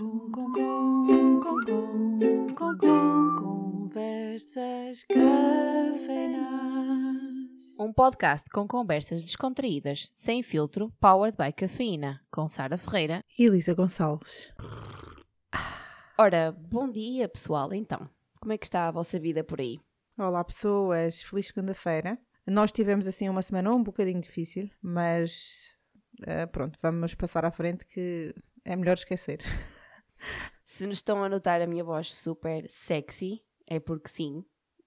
Com, com, com, com, com, com, com, conversas cafeinadas. Um podcast com conversas descontraídas, sem filtro, powered by cafeína, com Sara Ferreira. E Elisa Gonçalves. Ora, bom dia pessoal, então. Como é que está a vossa vida por aí? Olá pessoas, feliz segunda-feira. Nós tivemos assim uma semana um bocadinho difícil, mas eh, pronto, vamos passar à frente que é melhor esquecer. Se nos estão a notar a minha voz super sexy, é porque sim.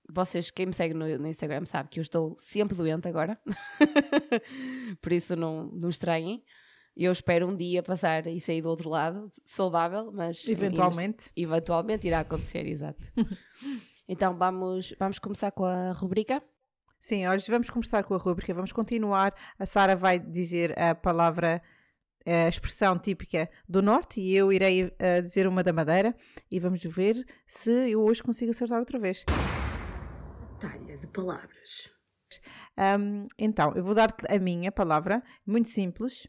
Vocês, quem me segue no, no Instagram, sabe que eu estou sempre doente agora. Por isso não, não estranhem. Eu espero um dia passar e sair do outro lado, saudável, mas Eventualmente. eventualmente irá acontecer, exato. então vamos, vamos começar com a rubrica. Sim, hoje vamos conversar com a rúbrica, vamos continuar. A Sara vai dizer a palavra, a expressão típica do Norte e eu irei eh, dizer uma da Madeira e vamos ver se eu hoje consigo acertar outra vez. Talha de palavras. Ahm, então, eu vou dar-te a minha palavra, muito simples,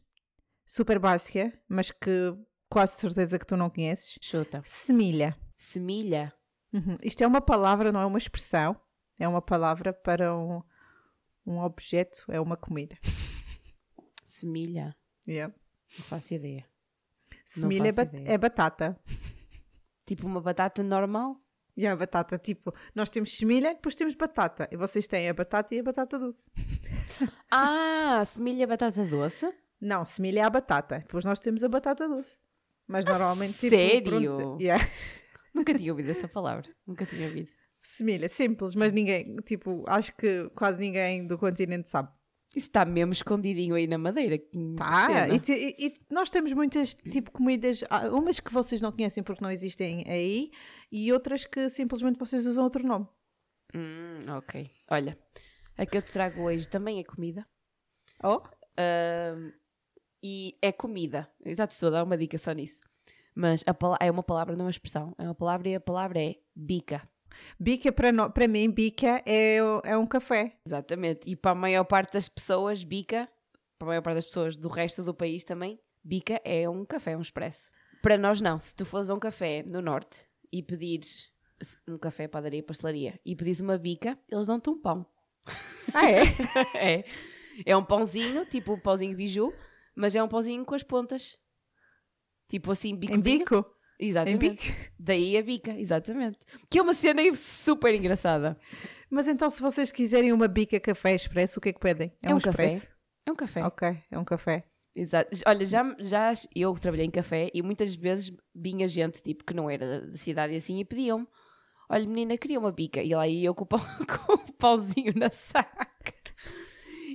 super básica, mas que quase certeza que tu não conheces. Chuta. Semilha. Semilha. Uhum. Isto é uma palavra, não é uma expressão. É uma palavra para um, um objeto, é uma comida. Semilha. Yeah. Não faço ideia. Semilha é, faço ba- ideia. é batata. Tipo uma batata normal? E a batata, tipo, nós temos semilha, depois temos batata. E vocês têm a batata e a batata doce. Ah, semilha batata doce? Não, semilha é a batata. Depois nós temos a batata doce. Mas normalmente, tipo, sério? pronto, yeah. Nunca tinha ouvido essa palavra. Nunca tinha ouvido. Semilha, simples, mas ninguém, tipo, acho que quase ninguém do continente sabe. Está mesmo escondidinho aí na madeira. que Tá, e, e- e nós temos muitas, tipo, comidas, umas que vocês não conhecem porque não existem aí e outras que simplesmente vocês usam outro nome. Hum, ok. Olha, a que eu te trago hoje também é comida. Oh? Ahm, e é comida. Exato, estou a dar uma dica só nisso. Mas é uma palavra, não é uma expressão. É uma palavra e a palavra é bica. Bica, para, no- para mim, bica é, o- é um café. Exatamente. E para a maior parte das pessoas, bica, para a maior parte das pessoas do resto do país também, bica é um café, um expresso. Para nós não. Se tu fores a um café no norte e pedires um café, padaria, pastelaria e pedires uma bica, eles dão-te um pão. Ah, é? é. É um pãozinho, tipo um pãozinho biju, mas é um pãozinho com as pontas. Tipo assim, bico em bico? Em Exatamente. bico? Daí a bica, exatamente. Que é uma cena super engraçada. Mas então, se vocês quiserem uma bica café expresso, o que é que pedem? É um café. expresso? É um café. Ok, é um café. Exato. Olha, já, já eu trabalhei em café e muitas vezes vinha gente tipo que não era da- da cidade e assim e pediam-me: Olha, menina, queria uma bica. E lá ia eu com o, com o pãozinho na saca.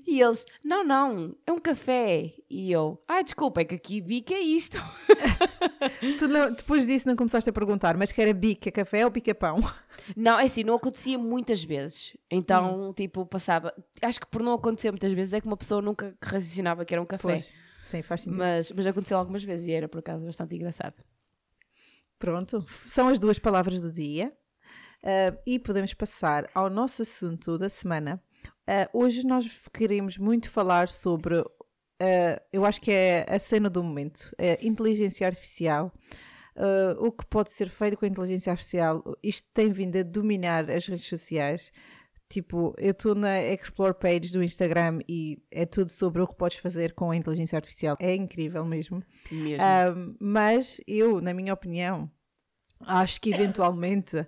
E eles: Não, não, é um café. E eu: Ai, desculpa, é que aqui bica é isto. Tu não- depois disso não começaste a perguntar, mas que era bica café ou bica pão? Não, é assim, não acontecia muitas vezes. Então, tipo, passava. Acho que por não acontecer muitas vezes é que uma pessoa nunca raciocinava que era um café. Pois, sim, faz sentido. Mas, mas aconteceu algumas vezes e era por acaso bastante engraçado. Pronto, são as duas palavras do dia. Ah, e podemos passar ao nosso assunto da semana. Ah, hoje nós queremos muito falar sobre, ah, eu acho que é a cena do momento, a inteligência artificial. Ah, o que pode ser feito com a inteligência artificial? Isto tem vindo a dominar as redes sociais. Tipo, eu estou na Explore Page do Instagram e é tudo sobre o que podes fazer com a inteligência artificial. É incrível mesmo. Mesmo. Mas eu, na minha opinião, acho que eventualmente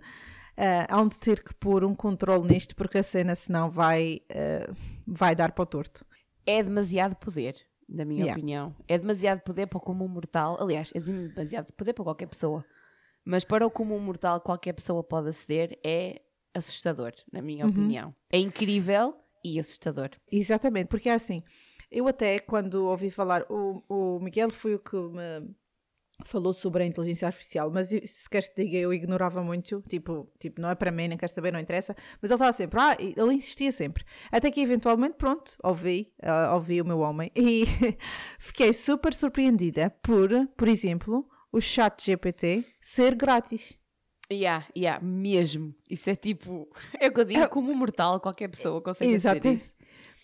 uh, hão de ter que pôr um controle nisto porque a cena senão vai, uh, vai dar para o torto. É demasiado poder, na minha Yeah. opinião. É demasiado poder para o comum mortal. Aliás, é demasiado poder para qualquer pessoa. Mas para o comum mortal, qualquer pessoa pode aceder. É assustador, na minha Uhum. opinião. É incrível e assustador. Exatamente, porque é assim, eu até quando ouvi falar, o, o Miguel foi o que me falou sobre a inteligência artificial, mas se queres te diga, eu ignorava muito, tipo, tipo, não é para mim, não quero saber, não interessa, mas ele estava sempre, ah, ele insistia sempre, até que eventualmente, pronto, ouvi, ah, ouvi o meu homem, e fiquei super surpreendida por, por exemplo, o chat GPT ser grátis. Yeah, yeah, mesmo. Isso é tipo. É o que eu digo, como um mortal, qualquer pessoa consegue fazer Exato. isso.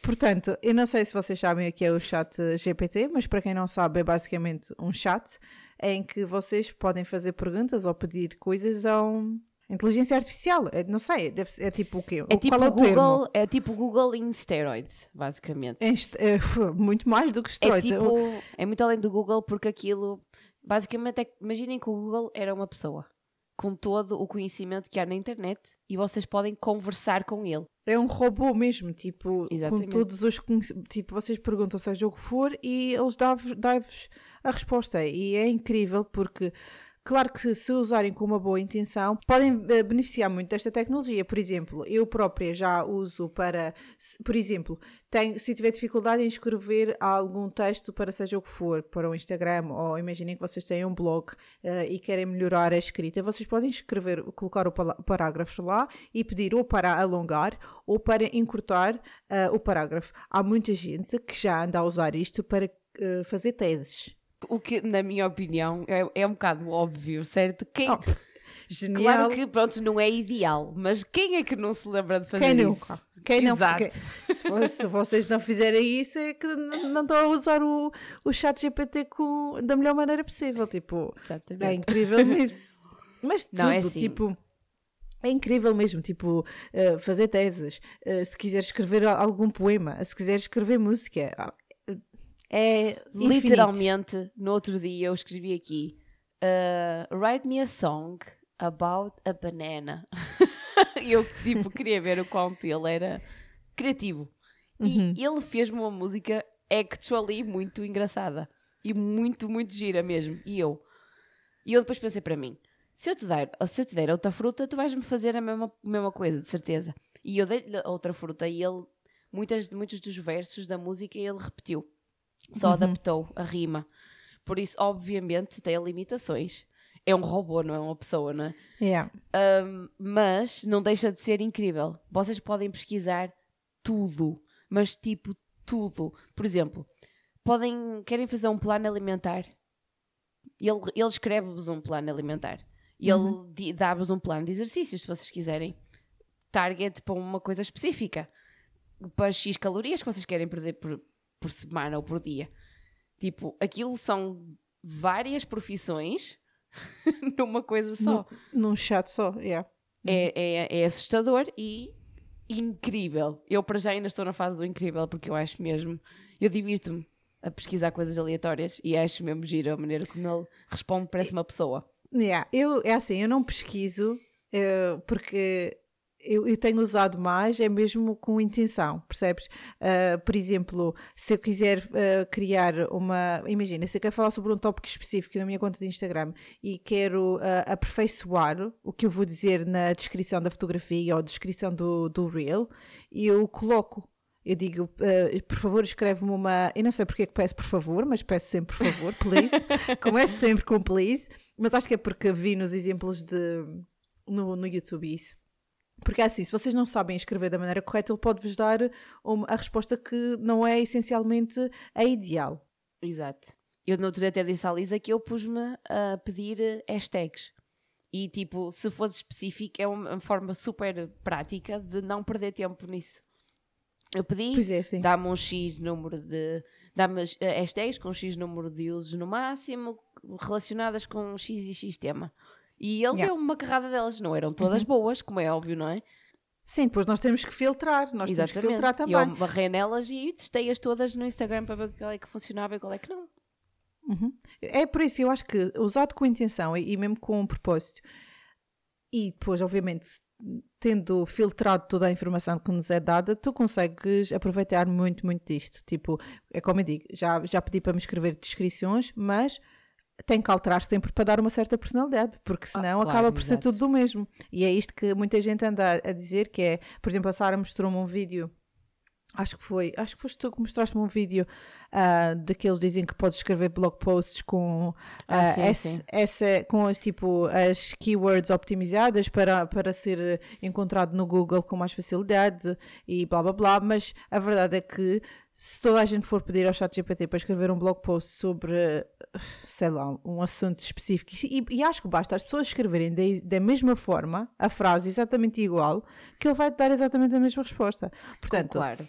Portanto, eu não sei se vocês sabem o que é o chat GPT, mas para quem não sabe, é basicamente um chat em que vocês podem fazer perguntas ou pedir coisas a um, inteligência artificial. É, não sei, deve é tipo o quê? É tipo Qual é o Google, termo? é tipo Google em steroids, basicamente. É é, muito mais do que É esteroides. tipo, é muito além do Google porque aquilo, basicamente, é, imaginem que o Google era uma pessoa com todo o conhecimento que há na internet e vocês podem conversar com ele. É um robô mesmo, tipo, Exatamente. com todos os conhecimentos. Tipo, vocês perguntam seja o que for e eles dão-vos a resposta. E é incrível porque, claro que se usarem com uma boa intenção, podem eh, beneficiar muito desta tecnologia. Por exemplo, eu própria já uso para, por exemplo, tenho, se tiver dificuldade em escrever algum texto para seja o que for, para o Instagram, ou imaginem que vocês têm um blog eh, e querem melhorar a escrita, vocês podem escrever, colocar o parágrafo lá e pedir ou para alongar ou para encurtar eh, o parágrafo. Há muita gente que já anda a usar isto para eh, fazer teses. O que, na minha opinião, é, é um bocado óbvio, certo? Quem, Oh, Genial. claro que, pronto, não é ideal, mas quem é que não se lembra de fazer Quem isso? Quem não, Exato. quem- se vocês não fizerem isso, é que não estão a usar o, o chat GPT com, da melhor maneira possível. Tipo, é Exatamente. incrível mesmo. Mas tudo, Não, é assim. tipo. É incrível mesmo, tipo, eh, fazer teses, eh, se quiser escrever algum poema, se quiser escrever música, é infinito. Literalmente, no outro dia eu escrevi aqui: uh, Write me a song about a banana. eu, tipo, queria ver o quanto ele era criativo. Uhum. E ele fez-me uma música actually muito engraçada. E muito, muito gira mesmo. E eu. E eu depois pensei para mim: se eu te der, se eu te der outra fruta, tu vais-me fazer a mesma, mesma coisa, de certeza. E eu dei-lhe outra fruta e ele, muitas, muitos dos versos da música, ele repetiu. Só Uhum. adaptou a rima. Por isso, obviamente, tem limitações. É um robô, não é uma pessoa, não é? Yeah. Um, mas não deixa de ser incrível. Vocês podem pesquisar tudo, mas tipo tudo. Por exemplo, podem querem fazer um plano alimentar. Ele, ele escreve-vos um plano alimentar. Ele di- dá-vos um plano de exercícios, se vocês quiserem. Target para uma coisa específica. Para X calorias que vocês querem perder por, por semana ou por dia. Tipo, aquilo são várias profissões numa coisa só. Num chat só, yeah. É, é, é assustador e incrível. Eu, para já, ainda estou na fase do incrível, porque eu acho mesmo. Eu divirto-me a pesquisar coisas aleatórias e acho mesmo giro a maneira como ele responde, parece uma pessoa. Yeah, eu, é assim, eu não pesquiso eh, porque eu, eu tenho usado mais, é mesmo com intenção, percebes? Ah, por exemplo, se eu quiser ah, criar uma. Imagina, se eu quero falar sobre um tópico específico na minha conta de Instagram e quero ah, aperfeiçoar o que eu vou dizer na descrição da fotografia ou descrição do, do Reel, eu coloco. Eu digo, ah, por favor, escreve-me uma. Eu não sei porque é que peço por favor, mas peço sempre por favor, please. Começo sempre com please, mas acho que é porque vi nos exemplos de, no, no YouTube isso. Porque é assim, se vocês não sabem escrever da maneira correta, ele pode-vos dar uma- a resposta que não é essencialmente a ideal. Exato. Eu no outro dia até disse à Lisa que eu pus-me a pedir hashtags. E tipo, se fosse específico, é uma forma super prática de não perder tempo nisso. Eu pedi, é, dá-me um X número de. dá-me eh, hashtags com X número de usos no máximo, relacionadas com X e X tema. E ele Yeah. deu uma carrada delas, não eram todas boas, como é óbvio, não é? Sim, depois nós temos que filtrar, nós temos que filtrar também. eu barrei nelas e testei-as todas no Instagram para ver qual é que funcionava e qual é que não. Uhum. É por isso, eu acho que usado com intenção e, e mesmo com um propósito, e depois, obviamente, tendo filtrado toda a informação que nos é dada, tu consegues aproveitar muito, muito disto. Tipo, é como eu digo, já, já pedi para me escrever descrições, mas tem que alterar sempre para dar uma certa personalidade, porque senão claro, acaba por ser exato. tudo do mesmo. E é isto que muita gente anda a dizer, que é, por exemplo, a Sara mostrou-me um vídeo Acho que foi, acho que foste tu que mostraste-me um vídeo ah, daqueles dizem que podes escrever blog posts com Ah, ah, sim, esse- sim. essa com as tipo as keywords optimizadas para, para ser encontrado no Google com mais facilidade e blá blá blá, mas a verdade é que se toda a gente for pedir ao chat GPT para escrever um blog post sobre sei lá, um assunto específico e, e acho que basta as pessoas escreverem da- da mesma forma a frase exatamente igual que ele vai te dar exatamente a mesma resposta. Portanto, claro.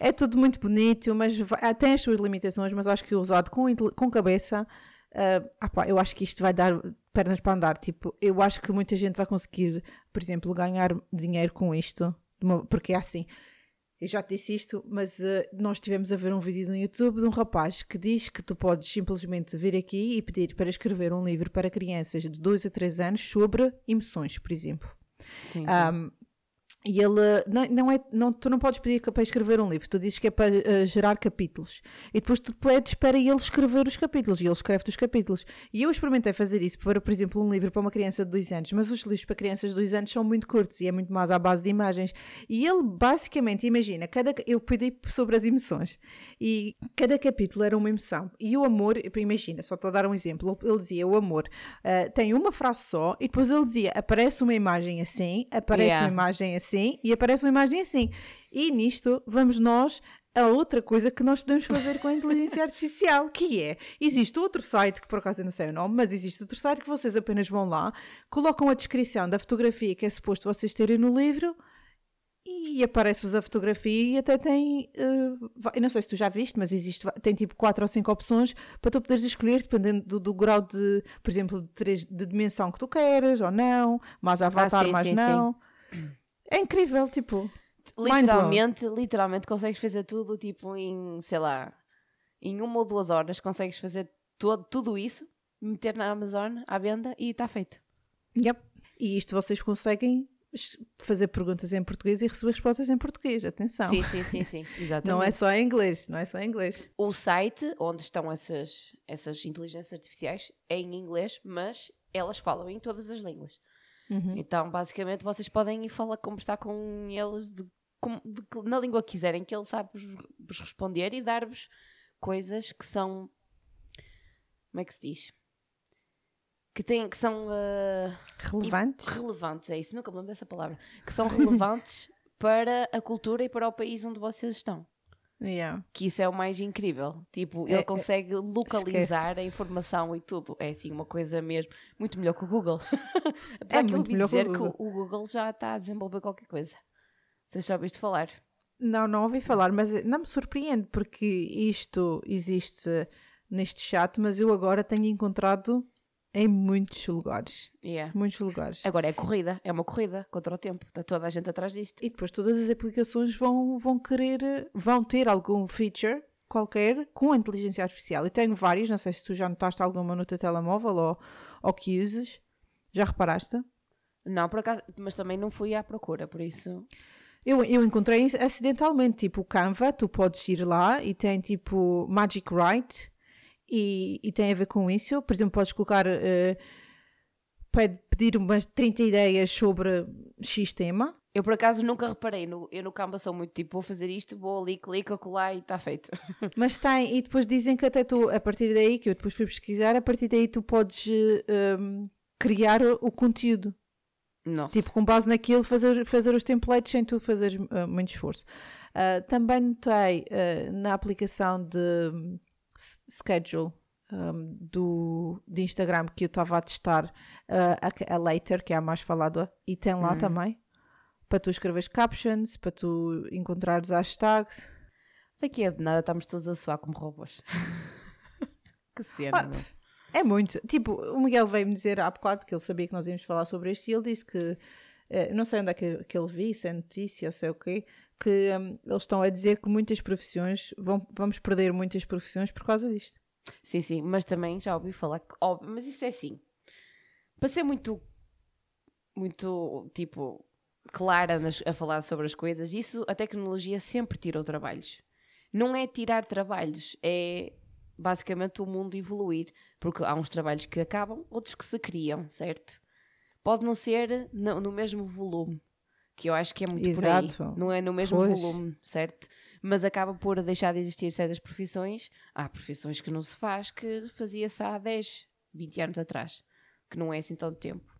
é tudo muito bonito, mas vai- ah, tem as suas limitações, mas acho que usado com, com cabeça Uh, ah pá, eu acho que isto vai dar pernas para andar. Tipo, eu acho que muita gente vai conseguir, por exemplo, ganhar dinheiro com isto, porque é assim. Eu já te disse isto, mas uh, nós tivemos a ver um vídeo no YouTube de um rapaz que diz que tu podes simplesmente vir aqui e pedir para escrever um livro para crianças de 2 a 3 anos sobre emoções, por exemplo. Sim, sim. Um, e ele não, não é, não, tu não podes pedir para escrever um livro, tu dizes que é para uh, gerar capítulos. E depois tu pedes para ele escrever os capítulos e ele escreve os capítulos. E eu experimentei fazer isso para, por exemplo, um livro para uma criança de 2 anos, mas os livros para crianças de 2 anos são muito curtos e é muito mais à base de imagens. E ele basicamente, imagina, cada, eu pedi sobre as emoções e cada capítulo era uma emoção. E o amor, imagina, só estou a dar um exemplo, ele dizia: o amor uh, tem uma frase só e depois ele dizia: aparece uma imagem assim, aparece yeah. uma imagem assim assim e aparece uma imagem assim. E nisto vamos nós a outra coisa que nós podemos fazer com a inteligência artificial, que é, existe outro site, que por acaso eu não sei o nome, mas existe outro site que vocês apenas vão lá, colocam a descrição da fotografia que é suposto vocês terem no livro e aparece-vos a fotografia e até tem, uh, eu não sei se tu já viste, mas existe, tem tipo 4 ou 5 opções para tu poderes escolher, dependendo do, do grau de, por exemplo, de, de dimensão que tu queres ou não, mais avatar, ah, sim, mais sim, não. Sim. É incrível, tipo. Literalmente, literalmente consegues fazer tudo, tipo, em, sei lá, em uma ou duas horas consegues fazer todo, tudo isso, meter na Amazon à venda e está feito. Yep. E isto vocês conseguem fazer perguntas em português e receber respostas em português, atenção. Sim, sim, sim, sim, exatamente. não é só em inglês, não é só em inglês. O site onde estão essas, essas inteligências artificiais é em inglês, mas elas falam em todas as línguas. Uhum. Então, basicamente, vocês podem ir falar, conversar com eles de, de, na língua que quiserem, que ele sabe vos responder e dar-vos coisas que são. Como é que se diz? Que, têm, que são. Uh, relevantes? Relevantes, é isso, nunca me lembro dessa palavra. Que são relevantes para a cultura e para o país onde vocês estão. Yeah. Que isso é o mais incrível. Tipo, ele é, é consegue localizar esquece. a informação e tudo. É assim uma coisa mesmo muito melhor que o Google. Apesar é que eu ouvi dizer que o, o Google já está a desenvolver qualquer coisa. Vocês já ouviste falar? Não, não ouvi falar, mas não me surpreende porque isto existe neste chat, mas eu agora tenho encontrado em muitos lugares. Yeah. Muitos lugares. Agora é corrida, é uma corrida contra o tempo. Está toda a gente atrás disto. E depois todas as aplicações vão, vão querer, vão ter algum feature qualquer com a inteligência artificial. E tenho várias, não sei se tu já notaste alguma no teu telemóvel ou, ou que uses. Já reparaste? Não, por acaso, mas também não fui à procura, por isso. Eu, eu encontrei acidentalmente, tipo o Canva, tu podes ir lá e tem tipo Magic Write e, e, tem a ver com isso. Por exemplo, podes colocar, uh, pedir umas 30 ideias sobre X tema. Eu por acaso nunca reparei, no, eu no Canva sou muito tipo, vou fazer isto, vou ali, clico, colar e está feito. Mas tem, e depois dizem que até tu, a partir daí, que eu depois fui pesquisar, a partir daí tu podes um, criar o conteúdo. Nossa. Tipo, com base naquilo, fazer, fazer os templates sem tu fazer uh, muito esforço. Uh, também notei uh, na aplicação de schedule um, do, de Instagram que eu estava a testar, uh, a, a, Later, que é a mais falada, e tem lá hum. também, para tu escreveres captions, para tu encontrares hashtags. Daqui a nada estamos todos a soar como robôs. que cena, ah, É muito. Tipo, o Miguel veio-me dizer há bocado que ele sabia que nós íamos falar sobre isto e ele disse que, uh, não sei onde é que, que ele viu, se é notícia ou sei o quê, que um, eles estão a dizer que muitas profissões, vão, vamos perder muitas profissões por causa disto. Sim, sim, mas também já ouvi falar que, óbvio, mas isso é assim, para ser muito, muito, tipo, clara nas, a falar sobre as coisas, isso, a tecnologia sempre tirou trabalhos. Não é tirar trabalhos, é basicamente o mundo evoluir, porque há uns trabalhos que acabam, outros que se criam, certo? Pode não ser no, no mesmo volume, que eu acho que é muito Exato. por aí. Não é no mesmo pois. volume, certo? Mas acaba por deixar de existir certas profissões. Há profissões que não se faz que fazia-se há 10, 20 anos atrás, que não é assim tanto tempo.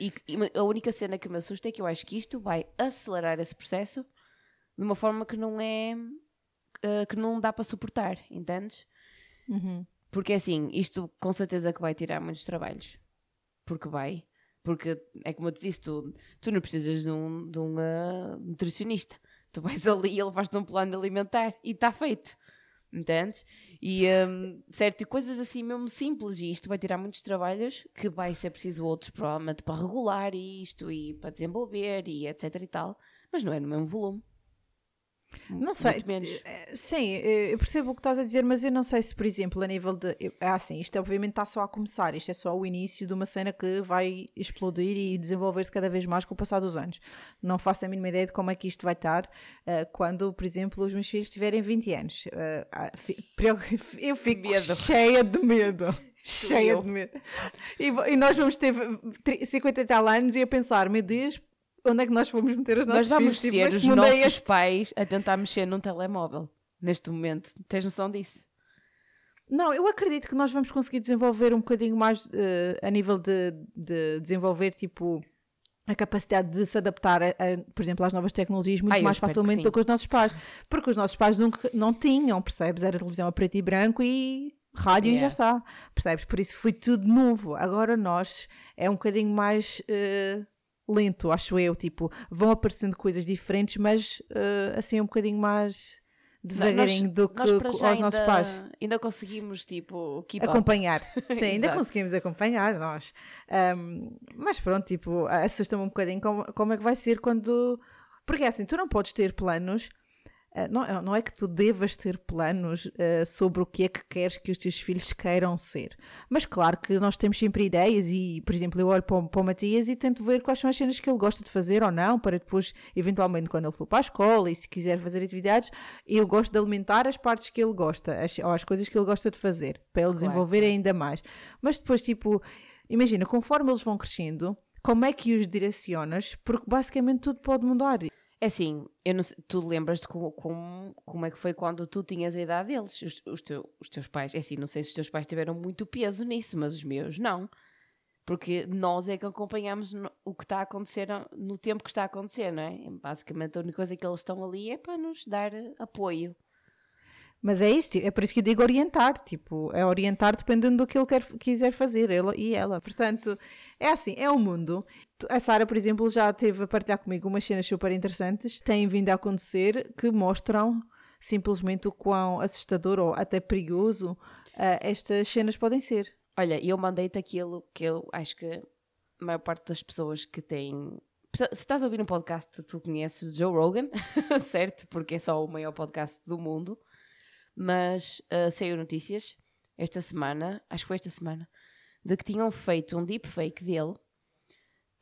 E, e, a única cena que me assusta é que eu acho que isto vai acelerar esse processo de uma forma que não é uh, que não dá para suportar, entendes? Uhum. Porque assim, isto com certeza que vai tirar muitos trabalhos. Porque vai. Porque é como eu te disse, tu, tu não precisas de um, de um uh, nutricionista. Tu vais ali e ele faz-te um plano alimentar e está feito. Entendes? E um, certo, e coisas assim mesmo simples, e isto vai tirar muitos trabalhos que vai ser preciso outros, provavelmente, para regular isto e para desenvolver e etc e tal, mas não é no mesmo volume. Não sei, eh, sim, eh, eu percebo o que estás a dizer, mas eu não sei se, por exemplo, a nível de. É assim, isto obviamente está só a começar, isto é só o início de uma cena que vai explodir e desenvolver-se cada vez mais com o passar dos anos. Não faço a mínima ideia de como é que isto vai estar quando, por exemplo, os meus filhos tiverem 20 anos. Uh, eu fico medo. cheia de medo. cheia de medo. E, e, nós vamos ter 50 e tal anos e a pensar, meu Deus, onde é que nós vamos meter os nossos Nós vamos filhos? ser tipo, os nossos este... pais a tentar mexer num telemóvel neste momento. Tens noção disso? Não, eu acredito que nós vamos conseguir desenvolver um bocadinho mais uh, a nível de, de, desenvolver tipo a capacidade de se adaptar, a, a, por exemplo, às novas tecnologias muito mais facilmente do que os nossos pais. Porque os nossos pais nunca, não tinham, percebes? Era televisão a preto e branco e rádio yeah. e já está, percebes? Por isso foi tudo novo. Agora nós é um bocadinho mais. Uh, lento, acho eu. Tipo, vão aparecendo coisas diferentes, mas uh, assim um bocadinho mais devagarinho do que aos ainda, nossos pais. Ainda conseguimos, tipo, acompanhar. Sim, ainda conseguimos acompanhar nós. Um, mas pronto, tipo, assusta-me um bocadinho como, como é que vai ser quando. Porque é assim, tu não podes ter planos não, é, não é que tu devas ter planos uh, sobre o que é que queres que os teus filhos queiram ser. Mas claro que nós temos sempre ideias e, por exemplo, eu olho para o, para o Matias e tento ver quais são as cenas que ele gosta de fazer ou não, para depois, eventualmente, quando ele for para a escola e se quiser fazer atividades, eu gosto de alimentar as partes que ele gosta, as, ou as coisas que ele gosta de fazer, para ele desenvolver claro, ainda mais. Mas depois, tipo, imagina, conforme eles vão crescendo, como é que os direcionas? Porque basicamente tudo pode mudar. É assim, eu não sei, tu lembras-te como, como, como é que foi quando tu tinhas a idade deles, os, os, os teus pais. É assim, não sei se os teus pais tiveram muito peso nisso, mas os meus não. Porque nós é que acompanhamos o que está a acontecer no tempo que está a acontecer, não é? Basicamente a única coisa que eles estão ali é para nos dar apoio. Mas é isso, é por isso que digo orientar, tipo, é orientar dependendo do que ele quer, quiser fazer, ele e ela. Portanto, é assim, é um mundo. A Sara, por exemplo, já teve a partilhar comigo umas cenas super interessantes, têm vindo a acontecer, que mostram simplesmente o quão assustador ou até perigoso uh, estas cenas podem ser. Olha, eu mandei-te aquilo que eu acho que a maior parte das pessoas que têm se estás a ouvir um podcast, tu conheces Joe Rogan, certo? Porque é só o maior podcast do mundo mas uh, saiu notícias esta semana, acho que foi esta semana, de que tinham feito um deepfake dele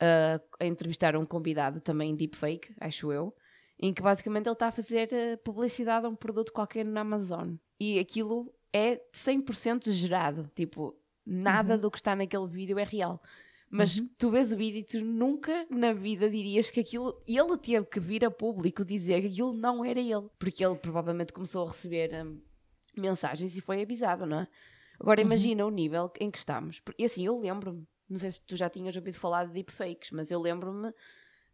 uh, a entrevistar um convidado também deepfake, acho eu, em que basicamente ele está a fazer uh, publicidade a um produto qualquer na Amazon. E aquilo é 100% gerado, tipo, nada uhum. do que está naquele vídeo é real. Mas uhum. tu vês o vídeo e tu nunca na vida dirias que aquilo. Ele teve que vir a público dizer que aquilo não era ele. Porque ele provavelmente começou a receber um, mensagens e foi avisado, não é? Agora uhum. imagina o nível em que estamos. E assim, eu lembro-me, não sei se tu já tinhas ouvido falar de deepfakes, mas eu lembro-me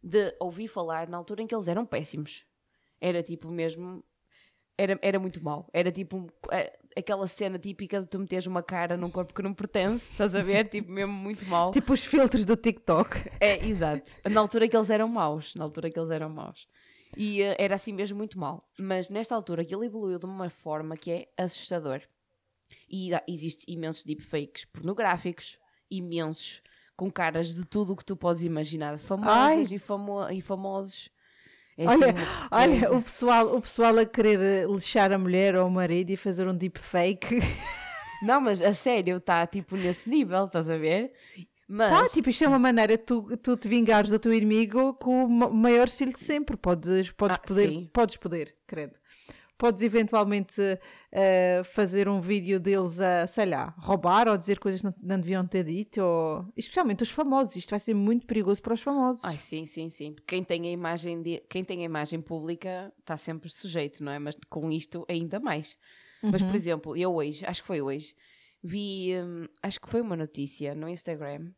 de ouvir falar na altura em que eles eram péssimos. Era tipo mesmo. Era, era muito mau. Era tipo aquela cena típica de tu meteres uma cara num corpo que não pertence, estás a ver? tipo, mesmo muito mau. Tipo os filtros do TikTok. É, exato. Na altura que eles eram maus. Na altura que eles eram maus. E uh, era assim mesmo muito mau. Mas nesta altura aquilo evoluiu de uma forma que é assustador. E uh, existe imensos deepfakes pornográficos, imensos, com caras de tudo o que tu podes imaginar, famosas e, famo e famosos. É olha, assim olha o, pessoal, o pessoal a querer eh, lixar a mulher ou o marido e fazer um deepfake. Não, mas a sério, está tipo nesse nível, estás a ver? Mas... Tá, tipo, isto é uma maneira de tu, tu te vingares do teu inimigo com o maior estilo de sempre. Podes, podes, ah, poder, sim. podes poder, credo. Podes eventualmente uh, fazer um vídeo deles a, sei lá, roubar ou dizer coisas que não, não deviam ter dito, ou... especialmente os famosos. Isto vai ser muito perigoso para os famosos. Ai, sim, sim, sim. Quem tem a imagem, de... Quem tem a imagem pública está sempre sujeito, não é? Mas com isto ainda mais. Uhum. Mas, por uhum. exemplo, eu hoje, acho que foi hoje, vi, hum, acho que foi uma notícia no Instagram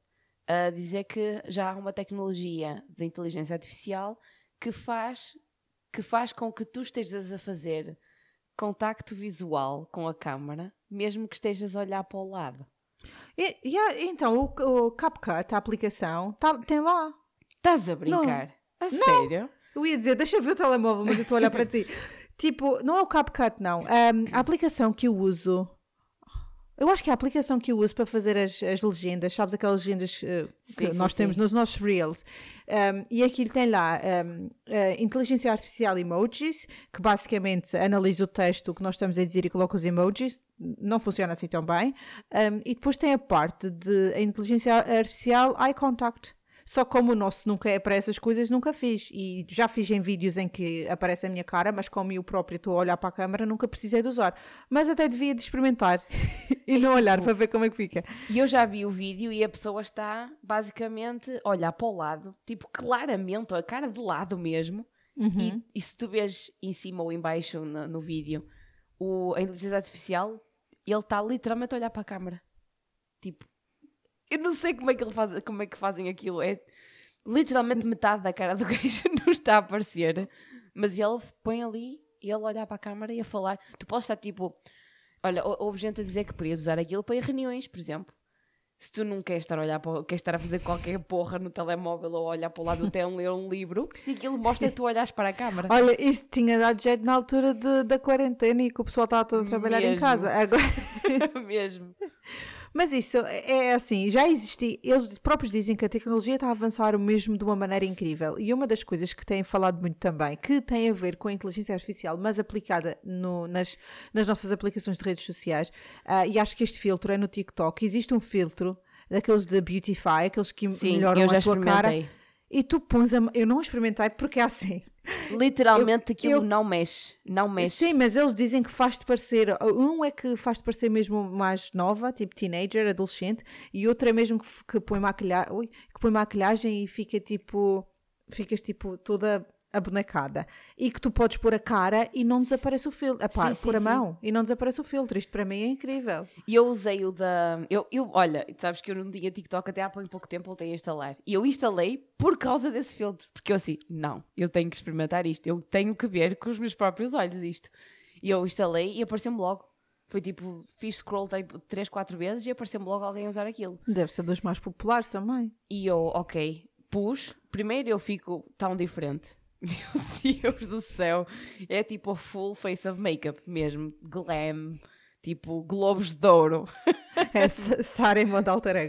a dizer que já há uma tecnologia de inteligência artificial que faz, que faz com que tu estejas a fazer contacto visual com a câmara, mesmo que estejas a olhar para o lado. E, e então, o, o CapCut, a aplicação, tá, tem lá. Estás a brincar? Não. A sério? Eu ia dizer, deixa eu ver o telemóvel, mas eu estou a olhar para ti. Tipo, não é o CapCut, não. Um, a aplicação que eu uso. Eu acho que a aplicação que eu uso para fazer as, as legendas, sabes aquelas legendas uh, que Sim, sim, nós temos sim. nos nossos Reels. Um, e aquilo tem lá um, uh, inteligência artificial emojis, que basicamente analisa o texto que nós estamos a dizer e coloca os emojis. Não funciona assim tão bem. Um, e depois tem a parte de a inteligência artificial eye contact. Só como o nosso nunca é para essas coisas, nunca fiz. E já fiz em vídeos em que aparece a minha cara, mas como eu próprio estou a olhar para a câmera, nunca precisei de usar. Mas até devia de experimentar e não olhar para ver como é que fica. E eu já vi o vídeo e a pessoa está basicamente a olhar para o lado, tipo claramente, a cara de lado mesmo. Uhum. E, e se tu vês em cima ou em baixo no, no vídeo o, a inteligência artificial, ele está literalmente a olhar para a câmara. Tipo, eu não sei como é que, ele faz, como é que fazem aquilo. É literalmente metade da cara do gajo não está a aparecer. Mas ele põe ali e ele olhar para a câmara e a falar. Tu podes estar tipo. Olha, hou- houve gente a dizer que podias usar aquilo para ir reuniões, por exemplo. Se tu não queres estar a olhar para, queres estar a fazer qualquer porra no telemóvel ou olhar para o lado até um ler um livro, e aquilo mostra que tu olhas para a câmara. Olha, isso tinha dado jeito na altura de- da quarentena e que o pessoal estava todo a trabalhar em Mesmo. casa. Agora, Mesmo. Mas isso é assim, já existe, eles próprios dizem que a tecnologia está a avançar mesmo de uma maneira incrível. E uma das coisas que têm falado muito também, que tem a ver com a inteligência artificial, mas aplicada no- nas, nas nossas aplicações de redes sociais, ah, e acho que este filtro é no TikTok, existe um filtro daqueles de Beautify, aqueles que Sim, melhoram a tua cara. E tu pões a. Eu não experimentei porque é assim. Literalmente Eu- aquilo eu- não mexe. Não mexe. Sim, mas eles dizem que faz-te parecer. Um é que faz-te parecer mesmo mais nova, tipo teenager, adolescente, e outro é mesmo que, que põe maquilhagem, ui, que põe maquilhagem e fica tipo. Ficas tipo toda abonecada. E que tu podes pôr a cara e não desaparece o filtro. Epá, Sim, pôr sim, a sim. mão e não desaparece o filtro. Isto para mim é incrível. E eu usei o da. Eu, eu, olha, tu sabes que eu não tinha TikTok até há pouco tempo, voltei a instalar. E eu instalei por causa desse filtro. Porque eu assim, não, eu tenho que experimentar isto. Eu tenho que ver com os meus próprios olhos isto. E eu instalei e apareceu-me logo. Foi tipo, fiz scroll tipo 3, 4 vezes e apareceu-me logo alguém a usar aquilo. Deve ser dos mais populares também. E eu, ok, pus. Primeiro eu fico tão diferente. Meu Deus do céu. É tipo a full face of makeup mesmo. Glam. Tipo, globos de ouro. É Sa- Sara em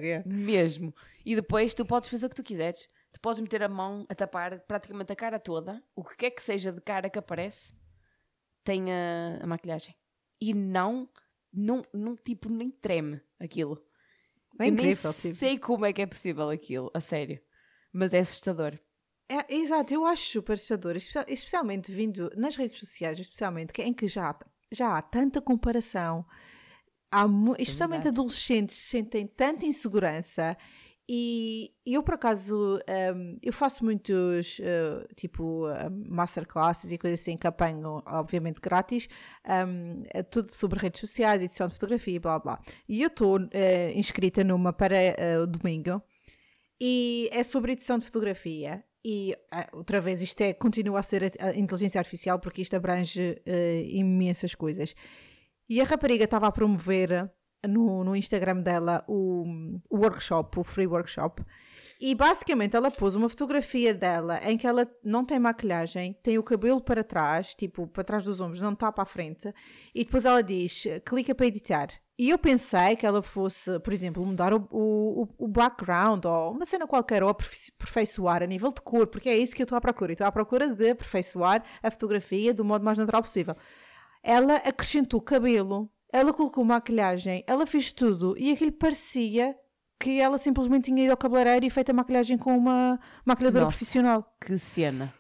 é. Mesmo. E depois tu podes fazer o que tu quiseres. Tu podes meter a mão a tapar praticamente a cara toda. O que quer que seja de cara que aparece, tem a, a maquilhagem. E não, não, não, tipo, nem treme aquilo. É Eu incrível. nem tipo. sei como é que é possível aquilo, a sério. Mas é assustador. É, exato, eu acho super assustador, espe- especialmente vindo nas redes sociais, especialmente em que já, há- já há tanta comparação, há mu- especialmente verdade. adolescentes sentem tanta insegurança e eu por acaso hum, eu faço muitos uh, tipo hum, masterclasses e coisas assim que apanho obviamente grátis é tudo sobre redes sociais, edição de fotografia e blá blá e eu estou eh, inscrita numa para eh, o domingo e é sobre edição de fotografia. E ah, outra vez, isto é, continua a ser a, inteligência artificial porque isto abrange eh, imensas coisas. E a rapariga estava a promover no, no Instagram dela o, o workshop, o free workshop. E basicamente ela pôs uma fotografia dela em que ela não tem maquilhagem, tem o cabelo para trás, tipo para trás dos ombros, não está para a frente. E depois ela diz: clica para editar. E eu pensei que ela fosse, por exemplo, mudar o, o, o background ou uma cena qualquer, ou aperfei- aperfeiçoar a nível de cor, porque é isso que eu estou à procura. Eu estou à procura de aperfeiçoar a fotografia do modo mais natural possível. Ela acrescentou cabelo, ela colocou maquilhagem, ela fez tudo e aquilo parecia que ela simplesmente tinha ido ao cabeleireiro e feito a maquilhagem com uma maquilhadora Nossa. profissional. Que cena.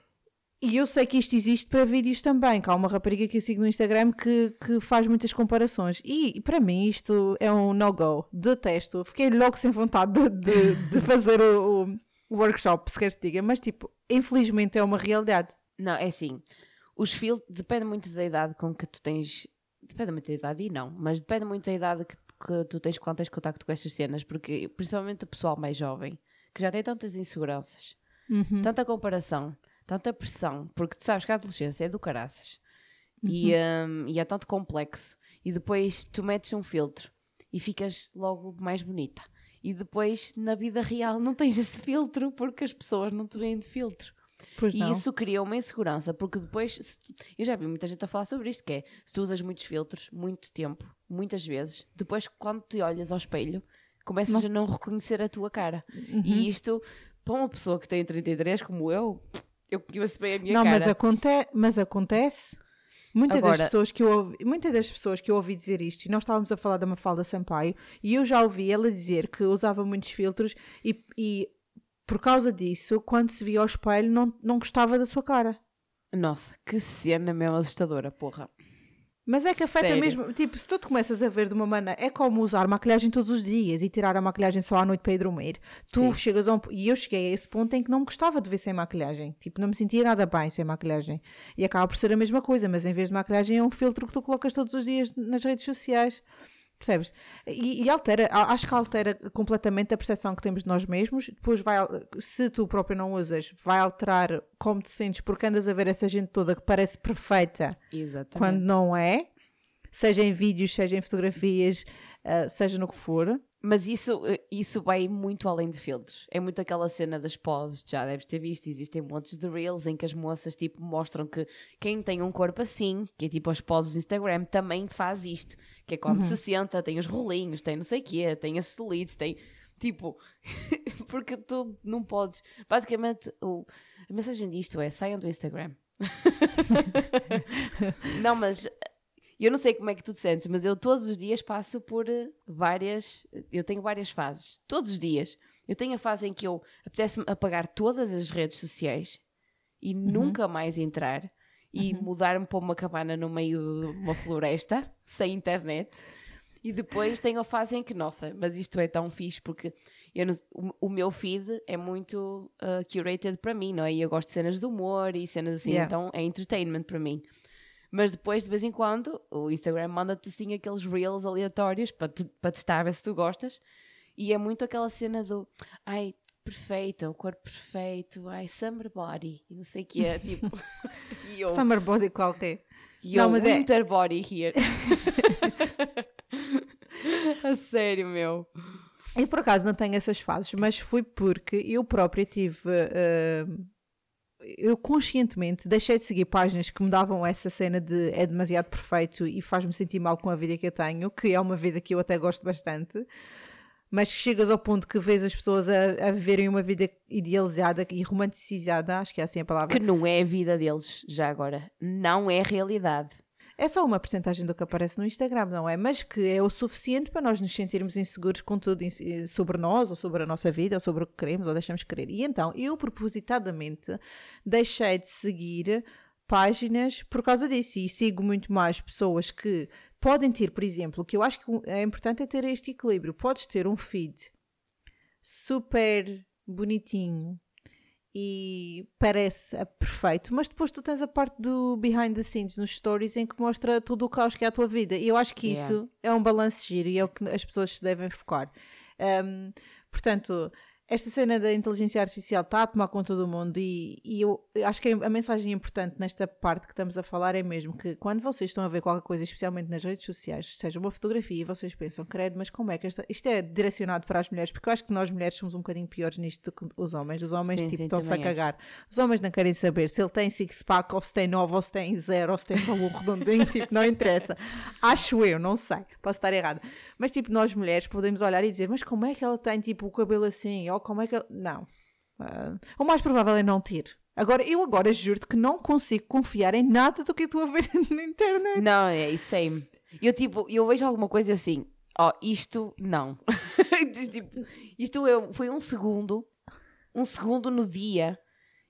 E eu sei que isto existe para vídeos também, que há uma rapariga que eu sigo no Instagram que, que faz muitas comparações. E para mim isto é um no-go. Detesto. Fiquei logo sem vontade de, de- de fazer o, o- workshop, se queres que diga. Mas tipo, infelizmente é uma realidade. Não, é assim. Os filtros depende muito da idade com que tu tens. Depende muito da idade e não, mas depende muito da idade que, que tu tens quando tens contacto com estas cenas, porque principalmente o pessoal mais jovem, que já tem tantas inseguranças, Uhum. tanta comparação, tanta pressão, porque tu sabes que a adolescência é do caraças e, Uhum. hum, e é tanto complexo, e depois tu metes um filtro e ficas logo mais bonita. E depois, na vida real, não tens esse filtro porque as pessoas não te veem de filtro. Pois E não. isso cria uma insegurança, porque depois, tu- eu já vi muita gente a falar sobre isto, que é, se tu usas muitos filtros, muito tempo, muitas vezes, depois quando te olhas ao espelho, começas a não reconhecer a tua cara. Uhum. E isto, para uma pessoa que tem 33 como eu, eu conheço bem a minha não, cara. mas, aconte mas acontece. Muitas das pessoas que eu ouvi, muitas das pessoas que eu ouvi dizer isto, e nós estávamos a falar da Mafalda Sampaio, e eu já ouvi ela dizer que usava muitos filtros e, e por causa disso, quando se via ao espelho, não, não gostava da sua cara. Nossa, que cena mesmo assustadora, porra. Mas é que afeta Sério? mesmo, tipo, se tu te começas a ver de uma maneira, é como usar maquilhagem todos os dias e tirar a maquilhagem só à noite para ir dormir. Tu Sim. chegas a um, e eu cheguei a esse ponto em que não me gostava de ver sem maquilhagem, tipo, não me sentia nada bem sem maquilhagem. E acaba por ser a mesma coisa, mas em vez de maquilhagem é um filtro que tu colocas todos os dias nas redes sociais. Percebes? E, e altera, acho que altera completamente a percepção que temos de nós mesmos. Depois vai, se tu próprio não usas, vai alterar como te sentes, porque andas a ver essa gente toda que parece perfeita Exatamente. quando não é, seja em vídeos, seja em fotografias, ah, seja no que for. Mas isso, eh, isso vai muito além de filtros. É muito aquela cena das poses, já deves ter visto. Existem montes de reels em que as moças tipo, mostram que quem tem um corpo assim, que é tipo as poses do Instagram, também faz isto. Que é quando se senta, tem os rolinhos, tem não sei o quê, tem as celulites, tem. Tipo, porque tu não podes. Basicamente, o, a mensagem disto é: saiam do Instagram. não, mas eu não sei como é que tu te sentes, mas eu todos os dias passo por eh, várias. Eu tenho várias fases. Todos os dias. Eu tenho a fase em que eu apetece-me apagar todas as redes sociais e nunca mais entrar e mudar-me para uma cabana no meio de uma floresta, sem internet. E depois tenho a fase em que, nossa, mas isto é tão fixe porque não- o, o meu feed é muito uh, curated para mim, não é? E eu gosto de cenas de humor e cenas assim, Yeah. então é entertainment para mim. Mas depois, de vez em quando, o Instagram manda-te assim aqueles reels aleatórios para, te, para testar ver se tu gostas. E é muito aquela cena do ai, perfeita, o corpo perfeito, ai, summer body, e não sei o que é, tipo. eu, Summer body qualquer. e Não, eu mas é- winter body here. a sério, meu. Eu por acaso não tenho essas fases, mas foi porque eu própria tive. ah, eu conscientemente deixei de seguir páginas que me davam essa cena de é demasiado perfeito e faz-me sentir mal com a vida que eu tenho, que é uma vida que eu até gosto bastante, mas que chegas ao ponto que vês as pessoas a, a viverem uma vida idealizada e romanticizada, acho que é assim a palavra. Que não é a vida deles, já agora. Não é realidade. É só uma porcentagem do que aparece no Instagram, não é? Mas que é o suficiente para nós nos sentirmos inseguros com tudo em- sobre nós, ou sobre a nossa vida, ou sobre o que queremos, ou deixamos de querer. E então, eu propositadamente deixei de seguir páginas por causa disso e sigo muito mais pessoas que podem ter, por exemplo, o que eu acho que é importante é ter este equilíbrio. Podes ter um feed super bonitinho e parece perfeito, mas depois tu tens a parte do behind the scenes nos stories em que mostra tudo o caos que é a tua vida. E eu acho que Yeah. isso é um balanço giro e é o que as pessoas se devem focar. Um, portanto, esta cena da inteligência artificial está a tomar conta do mundo e, e eu acho que a mensagem importante nesta parte que estamos a falar é mesmo que quando vocês estão a ver qualquer coisa, especialmente nas redes sociais, seja uma fotografia, e vocês pensam, credo, mas como é que esta... isto é direcionado para as mulheres? Porque eu acho que nós mulheres somos um bocadinho piores nisto do que os homens. Os homens Sim, tipo, estão-se a cagar. Os homens não querem saber se ele tem six-pack ou se tem 9 ou se tem 0 ou se tem só um redondinho, tipo, não interessa. Acho eu, não sei, posso estar errada. Mas tipo, nós mulheres podemos olhar e dizer, mas como é que ela tem tipo o cabelo assim? Ou como é que ela... Não. Ah, o mais provável é não ter. Agora, eu agora juro-te que não consigo confiar em nada do que eu estou a ver na internet. Não, é isso same. Eu tipo, eu vejo alguma coisa e eu assim, ó, isto não. tipo, isto é, foi um segundo, um segundo no dia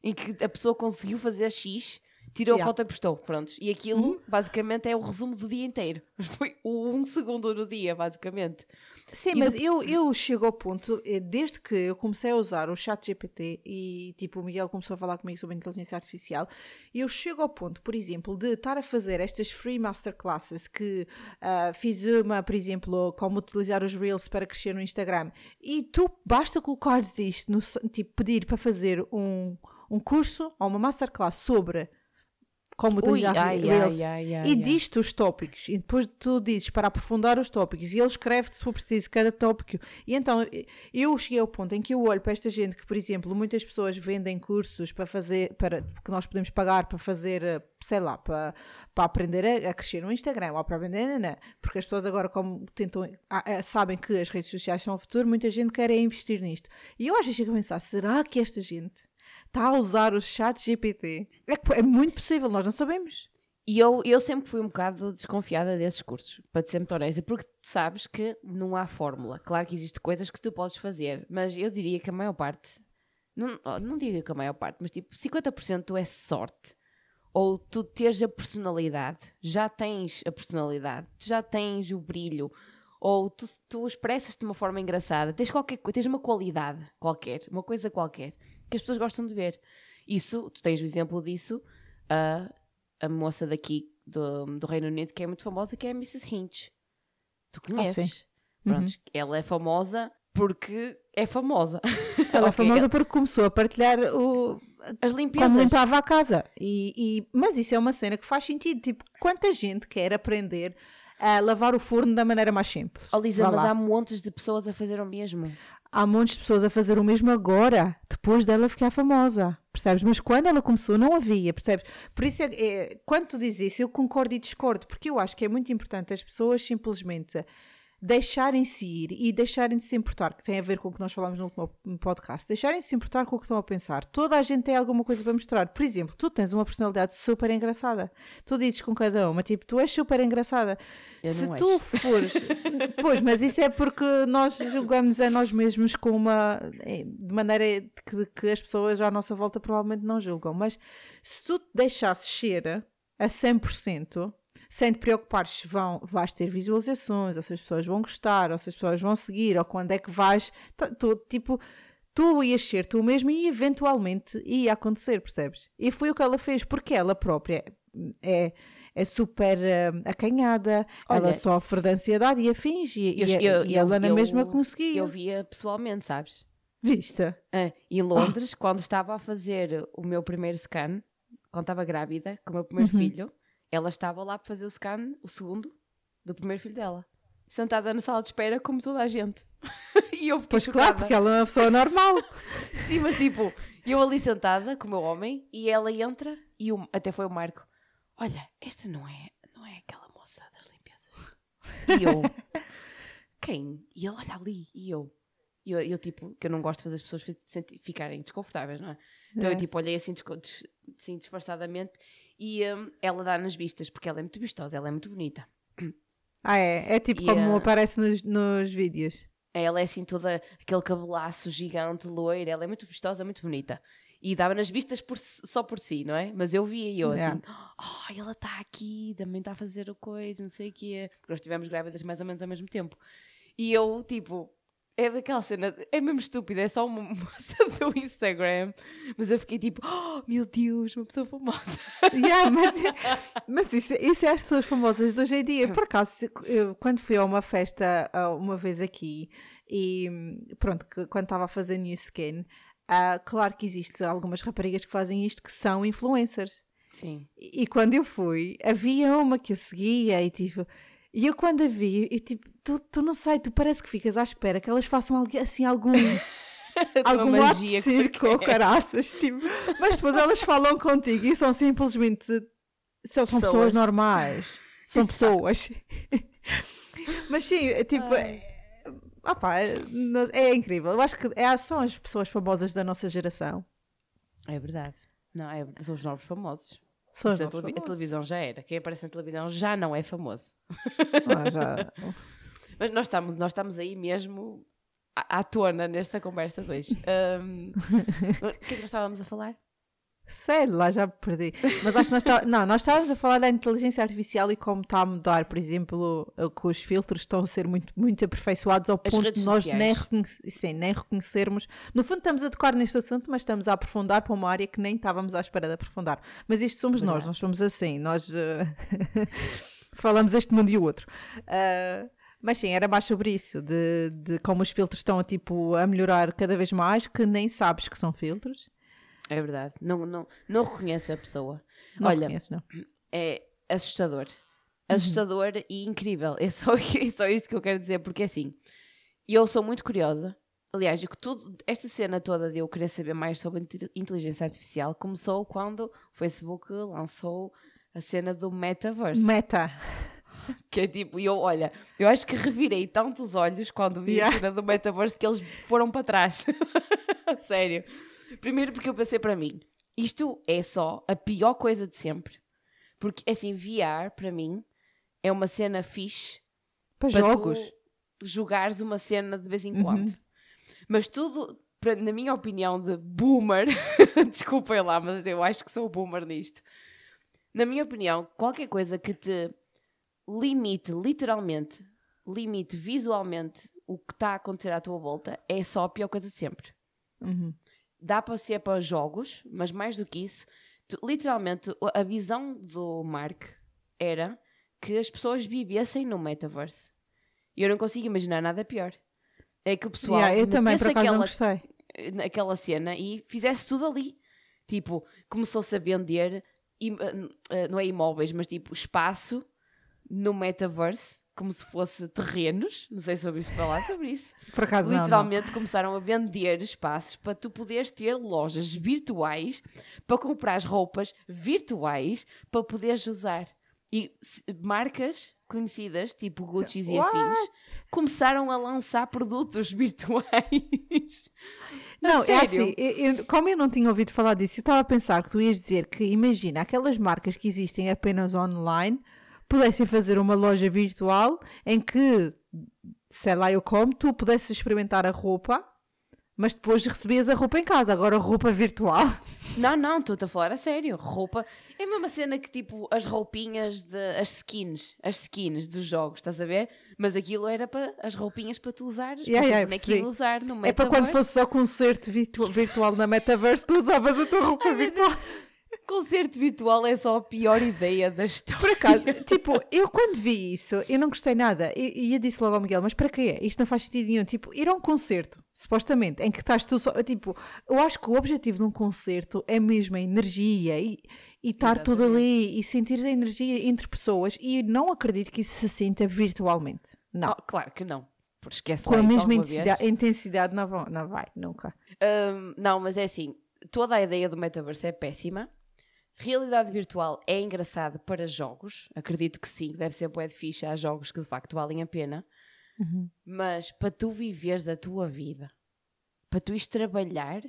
em que a pessoa conseguiu fazer X, tirou Yeah. a foto e postou, prontos. E aquilo, basicamente, é o resumo do dia inteiro. Foi um segundo no dia, basicamente. Sim, mas eu, eu chego ao ponto, eh, desde que eu comecei a usar o chat GPT e tipo o Miguel começou a falar comigo sobre inteligência artificial, eu chego ao ponto, por exemplo, de estar a fazer estas free masterclasses que ah, fiz uma, por exemplo, como utilizar os Reels para crescer no Instagram, e tu basta colocares isto, no, tipo, pedir para fazer um, um curso ou uma masterclass sobre como utilizar ai, Reels. ai, ai, e diz-te os tópicos, e depois tu dizes para aprofundar os tópicos, e ele escreve-te se for preciso cada tópico. E então eu cheguei ao ponto em que eu olho para esta gente que, por exemplo, muitas pessoas vendem cursos para fazer, para, que nós podemos pagar para fazer, eh, sei lá, para, para aprender a, a crescer no Instagram, ou para aprender, nanã. porque as pessoas agora, como tentam, sabem que as redes sociais são o futuro, muita gente quer é investir nisto. E eu às vezes chego a pensar, será que esta gente está a usar o chat GPT? É, é muito possível, nós não sabemos. E eu, eu sempre fui um bocado desconfiada desses cursos, para ser muito honesta, porque tu sabes que não há fórmula. Claro que existem coisas que tu podes fazer, mas eu diria que a maior parte, não, oh, não diria que a maior parte, mas tipo 50% é sorte. Ou tu teres a personalidade, já tens a personalidade, já tens o brilho, ou tu, tu expressas-te de uma forma engraçada, tens qualquer tens uma qualidade qualquer, uma coisa qualquer, que as pessoas gostam de ver. Isso, tu tens o exemplo disso, a a moça daqui do, do Reino Unido que é muito famosa, que é a Mrs. Hinch. Tu conheces? Pronto, ela é famosa porque é famosa. Ela é Ok, famosa porque começou a partilhar o, As como limpezas. limpava a casa. E, e- mas isso é uma cena que faz sentido. Tipo, quanta gente quer aprender a lavar o forno da maneira mais simples? Oh, Lisa, Vá mas lá. há montes de pessoas a fazer o mesmo. Há montes de pessoas a fazer o mesmo agora, depois dela ficar famosa. Percebes? Mas quando ela começou, não havia, percebes? Por isso, é, é- quando tu dizes isso, eu concordo e discordo, porque eu acho que é muito importante as pessoas simplesmente deixarem-se ir e deixarem de se importar, que tem a ver com o que nós falamos no último podcast, deixarem de se importar com o que estão a pensar. Toda a gente tem alguma coisa para mostrar. Por exemplo, tu tens uma personalidade super engraçada. Tu dizes com cada uma, tipo, tu és super engraçada. Eu Se tu és. fores. pois, mas isso é porque nós julgamos a nós mesmos com uma. eh, de maneira que, que as pessoas à nossa volta provavelmente não julgam. Mas se tu te deixasses ser a 100%, sem te preocupares se vão, vais ter visualizações, ou se as pessoas vão gostar, ou se as pessoas vão seguir, ou quando é que vais. tá- Tu, tipo. Tu ias ser tu mesmo e eventualmente ia acontecer, percebes? E foi o que ela fez, porque ela própria é, é super eh, acanhada, ela Olha, sofre de ansiedade e afins, e, eu- e, eu- e eu- ela na eu- mesma conseguia. Eu via pessoalmente, sabes? Vista? Ah, em Londres, quando estava a fazer o meu primeiro scan, quando estava grávida, com o meu primeiro Uhum. filho, ela estava lá para fazer o scan, o segundo, do primeiro filho dela. Sentada na sala de espera, como toda a gente. e eu Pois claro, chocada. porque ela é uma pessoa normal. Sim, mas tipo, eu ali sentada com o meu homem e ela entra e até foi o Marco. Olha, esta não é, não é aquela moça das limpezas. E eu, quem? E ele, olha ali. E eu, e eu, eu, tipo, que eu não gosto de fazer as pessoas ficarem desconfortáveis, não é? Então É. eu tipo olhei assim, assim disfarçadamente e hum, ela dá nas vistas porque ela é muito vistosa, ela é muito bonita. Ah, é? É tipo E, como ah, aparece nos, nos vídeos. Ela é assim toda aquele cabelaço gigante, loira, ela é muito vistosa, muito bonita. E dava nas vistas por só por si, não é? Mas eu via e eu assim, oh, ela está aqui, também está a fazer o coisa, não sei o quê. Porque nós estivemos grávidas mais ou menos ao mesmo tempo. E eu, tipo, é daquela cena, é mesmo estúpida, é só uma moça do Instagram. Mas eu fiquei tipo, oh, meu Deus, uma pessoa famosa. Yeah, mas mas isso, isso é as pessoas famosas de hoje em dia. Por acaso, eu, quando fui a uma festa uma vez aqui, e pronto, quando estava a fazer New Skin, ah, claro que existem algumas raparigas que fazem isto que são influencers. Sim. E quando eu fui, havia uma que eu seguia e tipo. E eu quando a vi, eu, tipo, tu, tu não sei, tu parece que ficas à espera que elas façam assim algum, algum ato de circo ou caraças, tipo, mas depois elas falam contigo e são simplesmente são, são pessoas Pessoas. normais, são Exato. pessoas. mas sim, é tipo, é, opá, é, não- é incrível. Eu acho que é, são as pessoas famosas da nossa geração. É verdade. Não, é, são os novos famosos. Isso a, novos televi- a televisão já era. Quem aparece na televisão já não é famoso. Ah, já- Mas nós estamos, nós estamos aí mesmo à, à tona nesta conversa de hoje. Ahm, o que é que nós estávamos a falar? Sei lá, já perdi. Mas acho que nós, tá... não, nós estávamos a falar da inteligência artificial e como está a mudar, por exemplo, que os filtros estão a ser muito, muito aperfeiçoados ao As ponto de nós nem, sociais. reconhe- sim, nem reconhecermos. No fundo, estamos a tocar neste assunto, mas estamos a aprofundar para uma área que nem estávamos à espera de aprofundar. Mas isto somos nós, Verdade. nós somos assim, nós eh, falamos este mundo e o outro. Ah, mas sim, era mais sobre isso, de, de como os filtros estão a, tipo, a melhorar cada vez mais, que nem sabes que são filtros. É verdade. Não, não, não reconheces a pessoa. Não Olha, conheço, não. é assustador. Assustador e incrível. É só, é só isto que eu quero dizer, porque assim, eu sou muito curiosa. Aliás, tudo, esta cena toda de eu querer saber mais sobre inte- inteligência artificial começou quando o Facebook lançou a cena do metaverse. Meta. Que é tipo, e eu, olha, eu acho que revirei tantos olhos quando vi Yeah. a cena do metaverse que eles foram para trás. Sério. Primeiro porque eu pensei para mim, isto é só a pior coisa de sempre. Porque, assim, VR, para mim, é uma cena fixe Para para jogos. tu jogares uma cena de vez em Uhum. quando. Mas tudo, pra- na minha opinião de boomer, desculpem lá, mas eu acho que sou boomer nisto. Na minha opinião, qualquer coisa que te limite, literalmente, limite visualmente o que está a acontecer à tua volta, é só a pior coisa de sempre. Uhum. Dá para ser para jogos, mas mais do que isso, tu- literalmente a visão do Mark era que as pessoas vivessem no metaverse. E eu não consigo imaginar nada pior. É que o pessoal Yeah, eu também, por acaso, aquela, naquela cena e fizesse tudo ali. Tipo, começou-se a vender, im- eh, não é imóveis, mas tipo espaço no metaverse, como se fosse terrenos. Não sei se ouviste falar sobre isso. Por acaso, não, não. Literalmente começaram a vender espaços para tu poderes ter lojas virtuais para comprar roupas virtuais para poderes usar. E marcas conhecidas, tipo Gucci e afins, começaram a lançar produtos virtuais. Não, é assim, eu- eu- como eu não tinha ouvido falar disso, eu estava a pensar que tu ias dizer que, imagina, aquelas marcas que existem apenas online pudessem fazer uma loja virtual em que, sei lá eu como, tu pudesses experimentar a roupa, mas depois recebias a roupa em casa, agora roupa virtual. Não, não, estou-te a falar a sério. Roupa. É a mesma cena que tipo as roupinhas, de, as skins, as skins dos jogos, estás a ver? Mas aquilo era para as roupinhas para tu usares, Yeah, para yeah, percebi. usar no metaverse. É para quando fosse só concerto virtu- virtual na Metaverse, tu usavas a tua roupa virtual. Concerto virtual é só a pior ideia da história. Por acaso, tipo, eu quando vi isso, eu não gostei nada. E, e eu disse logo ao Miguel, mas para quê? Isto não faz sentido nenhum. Tipo, ir a um concerto, supostamente, em que estás tu só. Tipo, eu acho que o objetivo de um concerto é mesmo a energia e, e estar tudo ali e sentir a energia entre pessoas. E não acredito que isso se sinta virtualmente. Não. Oh, claro que não. Por esquece Com a mesma intensidade, intensidade não, vai, não vai, nunca. Hum, não, mas é assim, toda a ideia do metaverso é péssima. Realidade virtual é engraçado para jogos, acredito que sim, deve ser bué de fixe, há jogos que de facto valem a pena, Uhum. mas para tu viveres a tua vida, para tu ires trabalhar,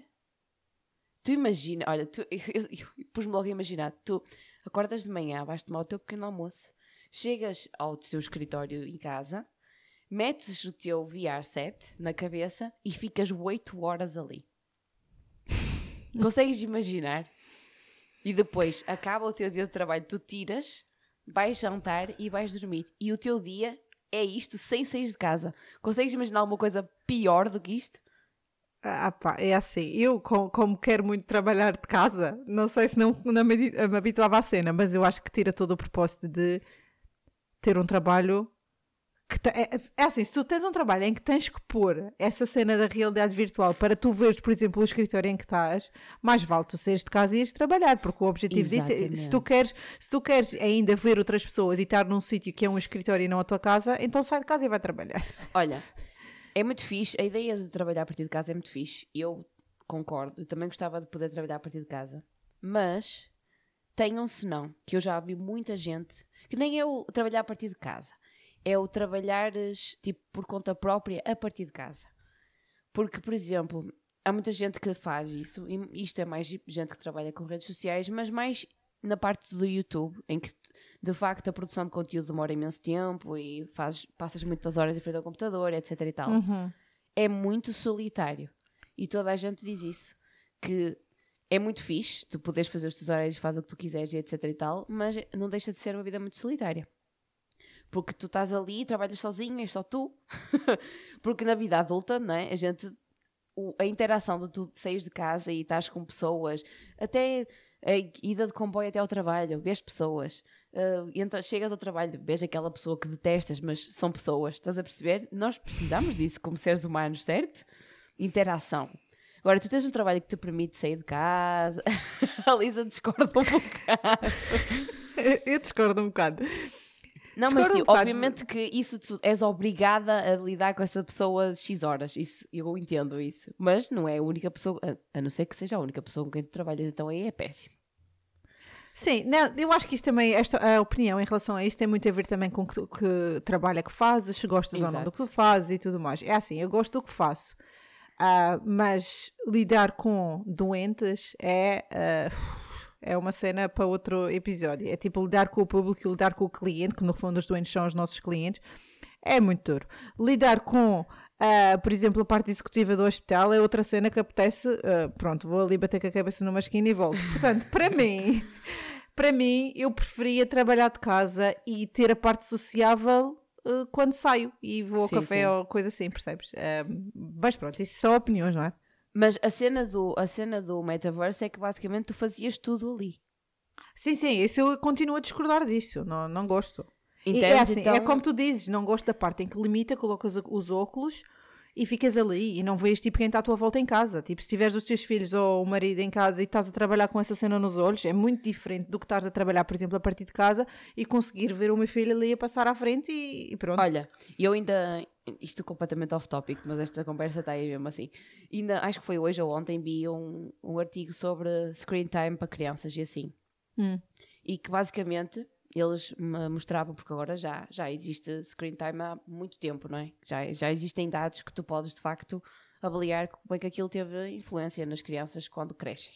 tu imagina, olha, tu, eu, eu- eu pus-me logo a imaginar, tu acordas de manhã, vais tomar o teu pequeno almoço, chegas ao teu escritório em casa, metes o teu VR set na cabeça e ficas 8 horas ali. Consegues imaginar? E depois acaba o teu dia de trabalho, tu tiras, vais jantar e vais dormir. E o teu dia é isto sem sair de casa. Consegues imaginar alguma coisa pior do que isto? Ah, pá, é assim, eu com- como quero muito trabalhar de casa, não sei se não, não me, me habituava à cena, mas eu acho que tira todo o propósito de ter um trabalho que é, é assim, se tu tens um trabalho em que tens que pôr essa cena da realidade virtual para tu veres, por exemplo, o escritório em que estás, mais vale tu seres de casa e ires trabalhar, porque o objetivo disso é, se Exatamente. tu queres, se tu queres ainda ver outras pessoas e estar num sítio que é um escritório e não a tua casa, então sai de casa e vai trabalhar. Olha, é muito fixe. A ideia de trabalhar a partir de casa é muito fixe. Eu concordo. Eu também gostava de poder trabalhar a partir de casa. Mas tenham um senão, que eu já vi muita gente, que nem o trabalhar a partir de casa. É o trabalhares, tipo, por conta própria a partir de casa. Porque, por exemplo, há muita gente que faz isso, e isto é mais gente que trabalha com redes sociais, mas mais na parte do YouTube, em que de facto a produção de conteúdo demora imenso tempo e fazes, passas muitas horas em frente ao computador, etc e tal. Uhum. É muito solitário. E toda a gente diz isso. Que é muito fixe, tu poderes fazer os teus horários, faz o que tu quiseres, etc e tal, mas não deixa de ser uma vida muito solitária. Porque tu estás ali, trabalhas sozinho, és só tu. Porque na vida adulta, não é? A gente o- a interação de tu saís de casa e estás com pessoas, até a ida de comboio até ao trabalho, vês pessoas, uh, entra- chegas ao trabalho, vês aquela pessoa que detestas, mas são pessoas, estás a perceber? Nós precisamos disso como seres humanos, certo? Interação. Agora, tu tens um trabalho que te permite sair de casa. a Lisa discorda um bocado. Eu discordo um bocado. Não, mas um tipo, obviamente que isso tu és obrigada a lidar com essa pessoa X horas. Isso, eu entendo isso. Mas não é a única pessoa, a, a não ser que seja a única pessoa com quem tu trabalhas, então aí é péssimo. Sim, não, eu acho que isto também, esta, a opinião em relação a isto tem muito a ver também com que, que trabalho é que fazes, se gostas ou não do que Exato. tu fazes e tudo mais. É assim, eu gosto do que faço, Ah, mas lidar com doentes é, ah, é uma cena para outro episódio. É tipo lidar com o público e lidar com o cliente, que no fundo os doentes são os nossos clientes, é muito duro. Lidar com, ah, por exemplo, a parte executiva do hospital é outra cena que apetece. ah, pronto, vou ali bater com a cabeça numa esquina e volto. Portanto, para mim, para mim, eu preferia trabalhar de casa e ter a parte sociável ah, quando saio e vou ao Sim, café sim. ou coisa assim, percebes? Mas pronto, isso são opiniões, não é? Mas a cena, do, a cena do metaverse é que basicamente tu fazias tudo ali. Sim, sim, isso eu continuo a discordar disso, não, não gosto. E Entendes? é assim, então, é como tu dizes, não gosto da parte em que limita, colocas os óculos e ficas ali e não vês tipo quem está à tua volta em casa. Tipo, se tiveres os teus filhos ou o marido em casa e estás a trabalhar com essa cena nos olhos, é muito diferente do que estás a trabalhar, por exemplo, a partir de casa e conseguir ver o meu filho ali a passar à frente e, e pronto. Olha, eu ainda. Isto completamente off-topic, mas esta conversa está aí mesmo assim. Ainda, acho que foi hoje ou ontem, vi um, um artigo sobre screen time para crianças e assim. Hum. E que basicamente eles me mostravam, porque agora já, já existe screen time há muito tempo, não é? Já, já existem dados que tu podes de facto avaliar como é que aquilo teve influência nas crianças quando crescem.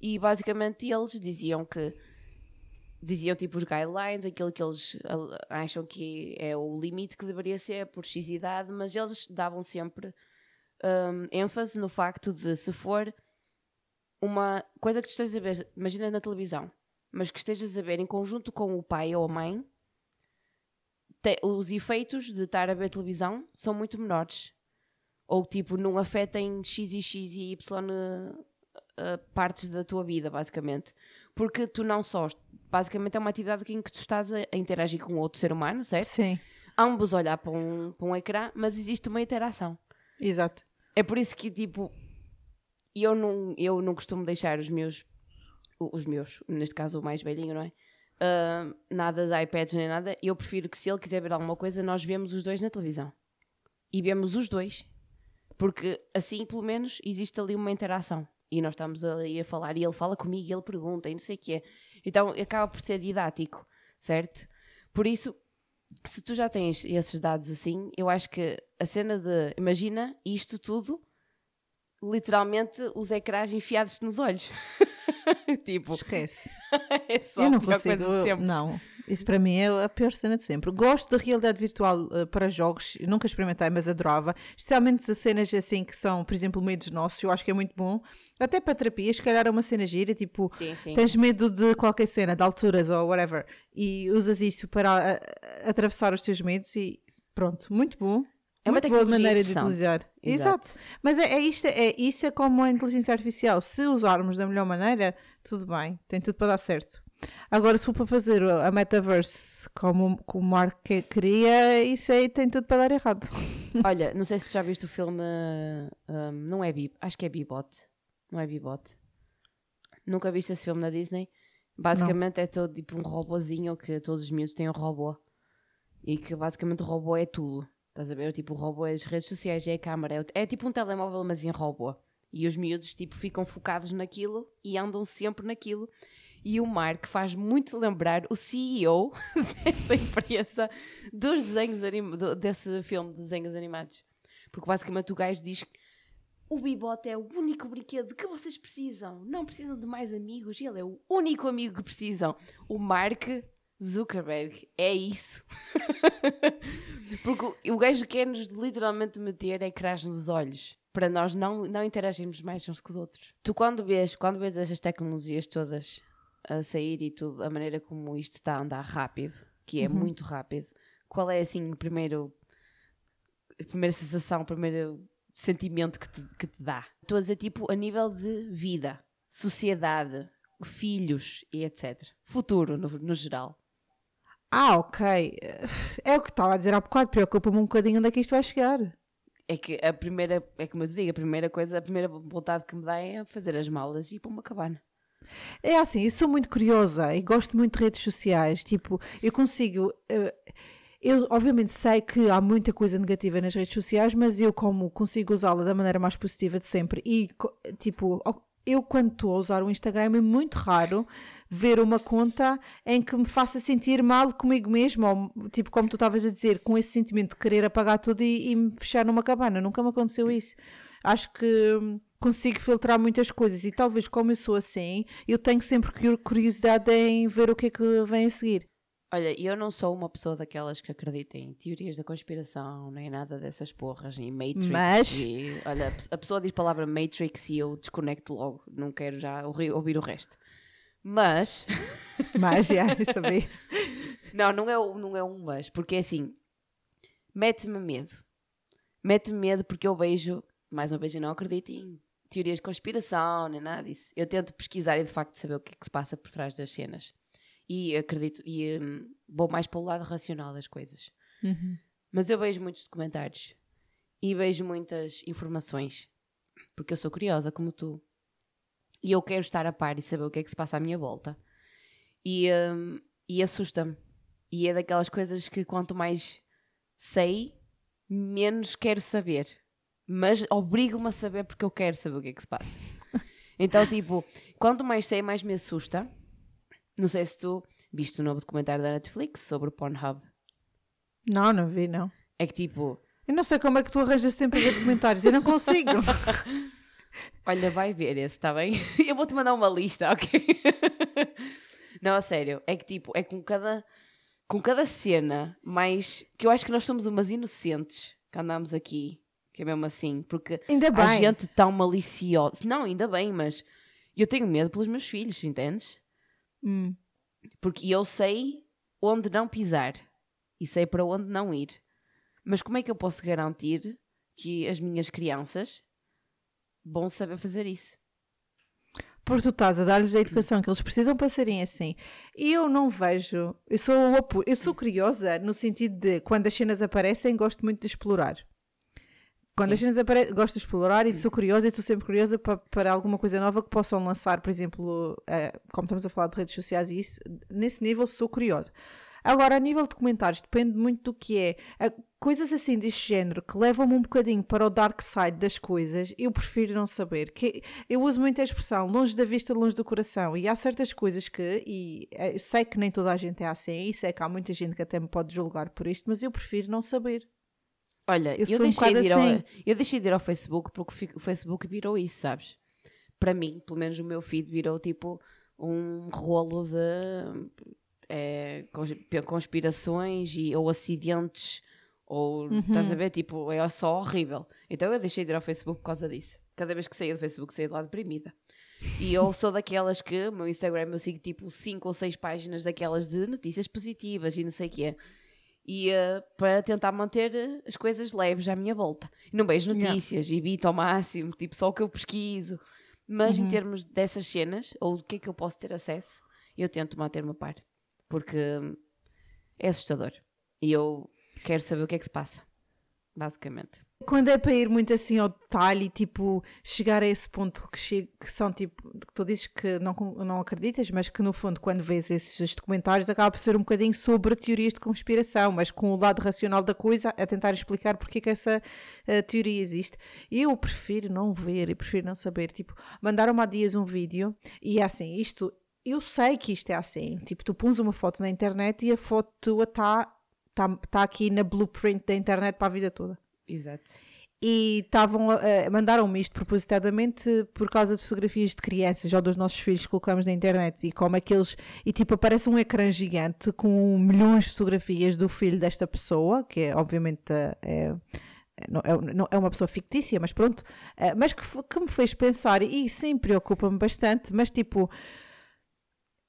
E basicamente eles diziam que diziam tipo os guidelines, aquilo que eles ah, acham que é o limite que deveria ser por X idade, mas eles davam sempre hum, ênfase no facto de se for uma coisa que tu estejas a ver, imagina na televisão, mas que estejas a ver em conjunto com o pai ou a mãe, te- os efeitos de estar a ver televisão são muito menores. Ou tipo, não afetem X e X e Y uh, partes da tua vida, basicamente. Porque tu não só. Basicamente é uma atividade em que tu estás a, a interagir com outro ser humano, certo? Sim, Ambos olhar para um, para um ecrã, mas existe uma interação. exato. É por isso que, tipo, eu não, eu não costumo deixar os meus, os meus, neste caso o mais velhinho, não é? Ah, nada de iPads nem nada. Eu prefiro que se ele quiser ver alguma coisa, nós vemos os dois na televisão. E vemos os dois. Porque assim, pelo menos, existe ali uma interação. E nós estamos ali a falar e ele fala comigo e ele pergunta e não sei o quê. Então acaba por ser didático, certo? Por isso, se tu já tens esses dados assim, eu acho que a cena de imagina isto tudo, literalmente os ecrãs enfiados nos olhos. tipo, Esquece. é só eu a não pior consigo. coisa de sempre. Não, isso para mim é a pior cena de sempre. Gosto da realidade virtual eh, para jogos, nunca experimentei, mas adorava. Especialmente cenas assim que são, por exemplo, medos nossos, eu acho que é muito bom. Até para terapia, se calhar é uma cena gira, tipo, Sim, sim. tens medo de qualquer cena, de alturas ou whatever, e usas isso para a- a- atravessar os teus medos e pronto, muito bom. É uma boa maneira de utilizar. Exato. Exato. Mas é, é isto, é, isso é como a inteligência artificial. Se usarmos da melhor maneira, tudo bem, tem tudo para dar certo. Agora, se for para fazer a metaverse como, como o Mark que- queria, isso aí tem tudo para dar errado. Olha, não sei se já viste o filme. um, não é Bib, acho que é Bibot. Não é Bibot. Nunca viste esse filme na Disney? Basicamente é todo tipo um robozinho que todos os miúdos têm um robô. E que basicamente o robô é tudo. Estás a ver? Tipo, o robô é as redes sociais, é a câmara, é, é tipo um telemóvel, mas em robô. E os miúdos tipo ficam focados naquilo e andam sempre naquilo. E o Mark faz muito lembrar o CEO dessa empresa dos desenhos anim- do- desse filme de desenhos animados. Porque basicamente o gajo diz que o Bibot é o único brinquedo que vocês precisam. Não precisam de mais amigos. Ele é o único amigo que precisam. O Mark Zuckerberg é isso. Porque o- gajo quer-nos literalmente meter ecrãs nos olhos para nós não, não interagirmos mais uns com os outros. Tu quando vês, quando vês estas tecnologias todas a sair e tudo, a maneira como isto está a andar rápido, que é Uhum. muito rápido, qual é assim o primeiro a primeira sensação, o primeiro sentimento que te, que te dá? Estou a dizer tipo a nível de vida, sociedade, filhos e etc. Futuro no, no geral. Ah, ok. É o que estava a dizer há bocado, preocupa-me um bocadinho onde é que isto vai chegar. é que a primeira, é como eu te digo, a primeira coisa, a primeira vontade que me dá é fazer as malas e ir para uma cabana. É assim, eu sou muito curiosa e gosto muito de redes sociais. Tipo, eu consigo. eh, Eu, obviamente, sei que há muita coisa negativa nas redes sociais, mas eu, como consigo usá-la da maneira mais positiva de sempre, e, tipo, eu, quando estou a usar o Instagram, é muito raro ver uma conta em que me faça sentir mal comigo mesmo, ou, tipo, como tu estavas a dizer, com esse sentimento de querer apagar tudo e, e me fechar numa cabana. Nunca me aconteceu isso. Acho que hum, consigo filtrar muitas coisas e talvez como eu sou assim, eu tenho sempre cur- curiosidade em ver o que é que vem a seguir. Olha, eu não sou uma pessoa daquelas que acredita em teorias da conspiração, nem nada dessas porras, nem Matrix. Mas- e- olha, a pessoa diz a palavra Matrix e eu desconecto logo, não quero já ouvi- ouvir o resto. Mas, Mas, já, sabia. não, não é, não é um mas, porque é assim, mete-me medo. Mete-me medo porque eu vejo, mais uma vez, eu não acredito em teorias de conspiração, nem nada disso. Eu tento pesquisar e de facto saber o que é que se passa por trás das cenas. E acredito, e hum, vou mais para o lado racional das coisas. Mas eu vejo muitos documentários e vejo muitas informações, porque eu sou curiosa como tu. E eu quero estar a par e saber o que é que se passa à minha volta. E, hum, e assusta-me. E é daquelas coisas que quanto mais sei, menos quero saber. Mas obrigo-me a saber porque eu quero saber o que é que se passa. Então, tipo, quanto mais sei, mais me assusta. Não sei se tu viste o novo documentário da Netflix sobre o Pornhub. Não, não vi, não. É que tipo, Eu não sei como é que tu arranjas tempo para ver documentários, eu não consigo. olha, vai ver esse, está bem? Eu vou-te mandar uma lista, ok? Não, a sério, é que tipo, é com cada, com cada cena mais. que eu acho que nós somos umas inocentes que andamos aqui, que é mesmo assim, porque Ainda há bem. gente tão maliciosa. Não, ainda bem, mas eu tenho medo pelos meus filhos, entendes? Hum. Porque eu sei onde não pisar e sei para onde não ir. Mas como é que eu posso garantir que as minhas crianças vão saber fazer isso? Porque tu estás a dar-lhes a educação que eles precisam para serem assim. E eu não vejo. Eu sou, eu sou curiosa no sentido de quando as cenas aparecem, gosto muito de explorar. Quando as Sim. cenas aparecem, gosto de explorar e sou curiosa e estou sempre curiosa para, para alguma coisa nova que possam lançar, por exemplo, eh, como estamos a falar de redes sociais e isso, nesse nível sou curiosa. Agora, a nível de comentários, depende muito do que é. Coisas assim deste género que levam-me um bocadinho para o dark side das coisas, eu prefiro não saber. Que eu uso muito a expressão longe da vista, longe do coração. E há certas coisas que, e eh, eu sei que nem toda a gente é assim, e sei que há muita gente que até me pode julgar por isto, mas eu prefiro não saber. Olha, Eu eu, um deixei bocado de ir ao, assim. eu deixei de ir ao Facebook porque o Facebook virou isso, sabes? Para mim, pelo menos o meu feed virou tipo um rolo de cons- conspirações e, ou acidentes ou Uhum. estás a ver, tipo, é só horrível. Então eu deixei de ir ao Facebook por causa disso. Cada vez que saía do Facebook saía de lá deprimida. E eu sou daquelas que, no meu Instagram, eu sigo tipo 5 ou 6 páginas daquelas de notícias positivas e não sei o quê. E para tentar manter eh, as coisas leves à minha volta. Não vejo Yeah. notícias, evito ao máximo, tipo, só o que eu pesquiso. Mas Uhum. em termos dessas cenas, ou do que é que eu posso ter acesso, eu tento manter-me a par. Porque hum, é assustador. E eu quero saber o que é que se passa. Basicamente. Quando é para ir muito assim ao detalhe, tipo, chegar a esse ponto que, che- que são tipo, que tu dizes que não, não acreditas, mas que no fundo, quando vês esses documentários, acaba por ser um bocadinho sobre teorias de conspiração, mas com o lado racional da coisa, a tentar explicar porque é que essa eh, teoria existe. Eu prefiro não ver e prefiro não saber. Tipo, mandaram-me há dias um vídeo e é assim, isto, eu sei que isto é assim. Tipo, tu pões uma foto na internet e a foto tua está tá, tá aqui na blueprint da internet para a vida toda Exato. e estavam mandaram-me isto propositadamente por causa de fotografias de crianças ou dos nossos filhos que colocamos na internet e como aqueles e tipo aparece um ecrã gigante com milhões de fotografias do filho desta pessoa que é obviamente é, não, é, não- é uma pessoa fictícia, mas pronto, eh, mas que, que me fez pensar, e sim preocupa-me bastante, mas tipo,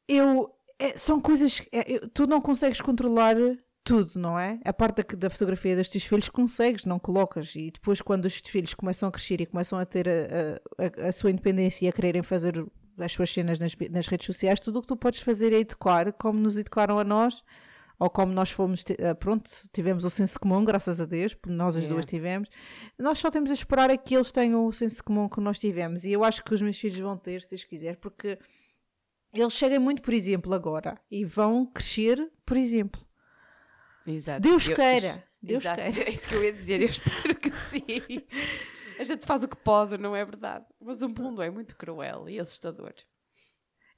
eu é, são coisas que é, tu não consegues controlar tudo, não é? A parte da, da fotografia dos teus filhos consegues, não colocas. E depois, quando os teus filhos começam a crescer e começam a ter a, a- a sua independência e a quererem fazer as suas cenas nas, nas redes sociais, tudo o que tu podes fazer é educar, como nos educaram a nós, ou como nós fomos, eh, pronto, tivemos o senso comum, graças a Deus, nós as Yeah. duas tivemos, nós só temos a esperar é que eles tenham o senso comum que nós tivemos. E eu acho que os meus filhos vão ter, se Deus quiser, porque eles chegam muito por exemplo agora e vão crescer por exemplo. Exato. Deus Eu- queira, Deus Exato. queira. É isso que eu ia dizer, eu espero que sim. A gente faz o que pode, não é verdade? Mas o mundo é muito cruel e assustador.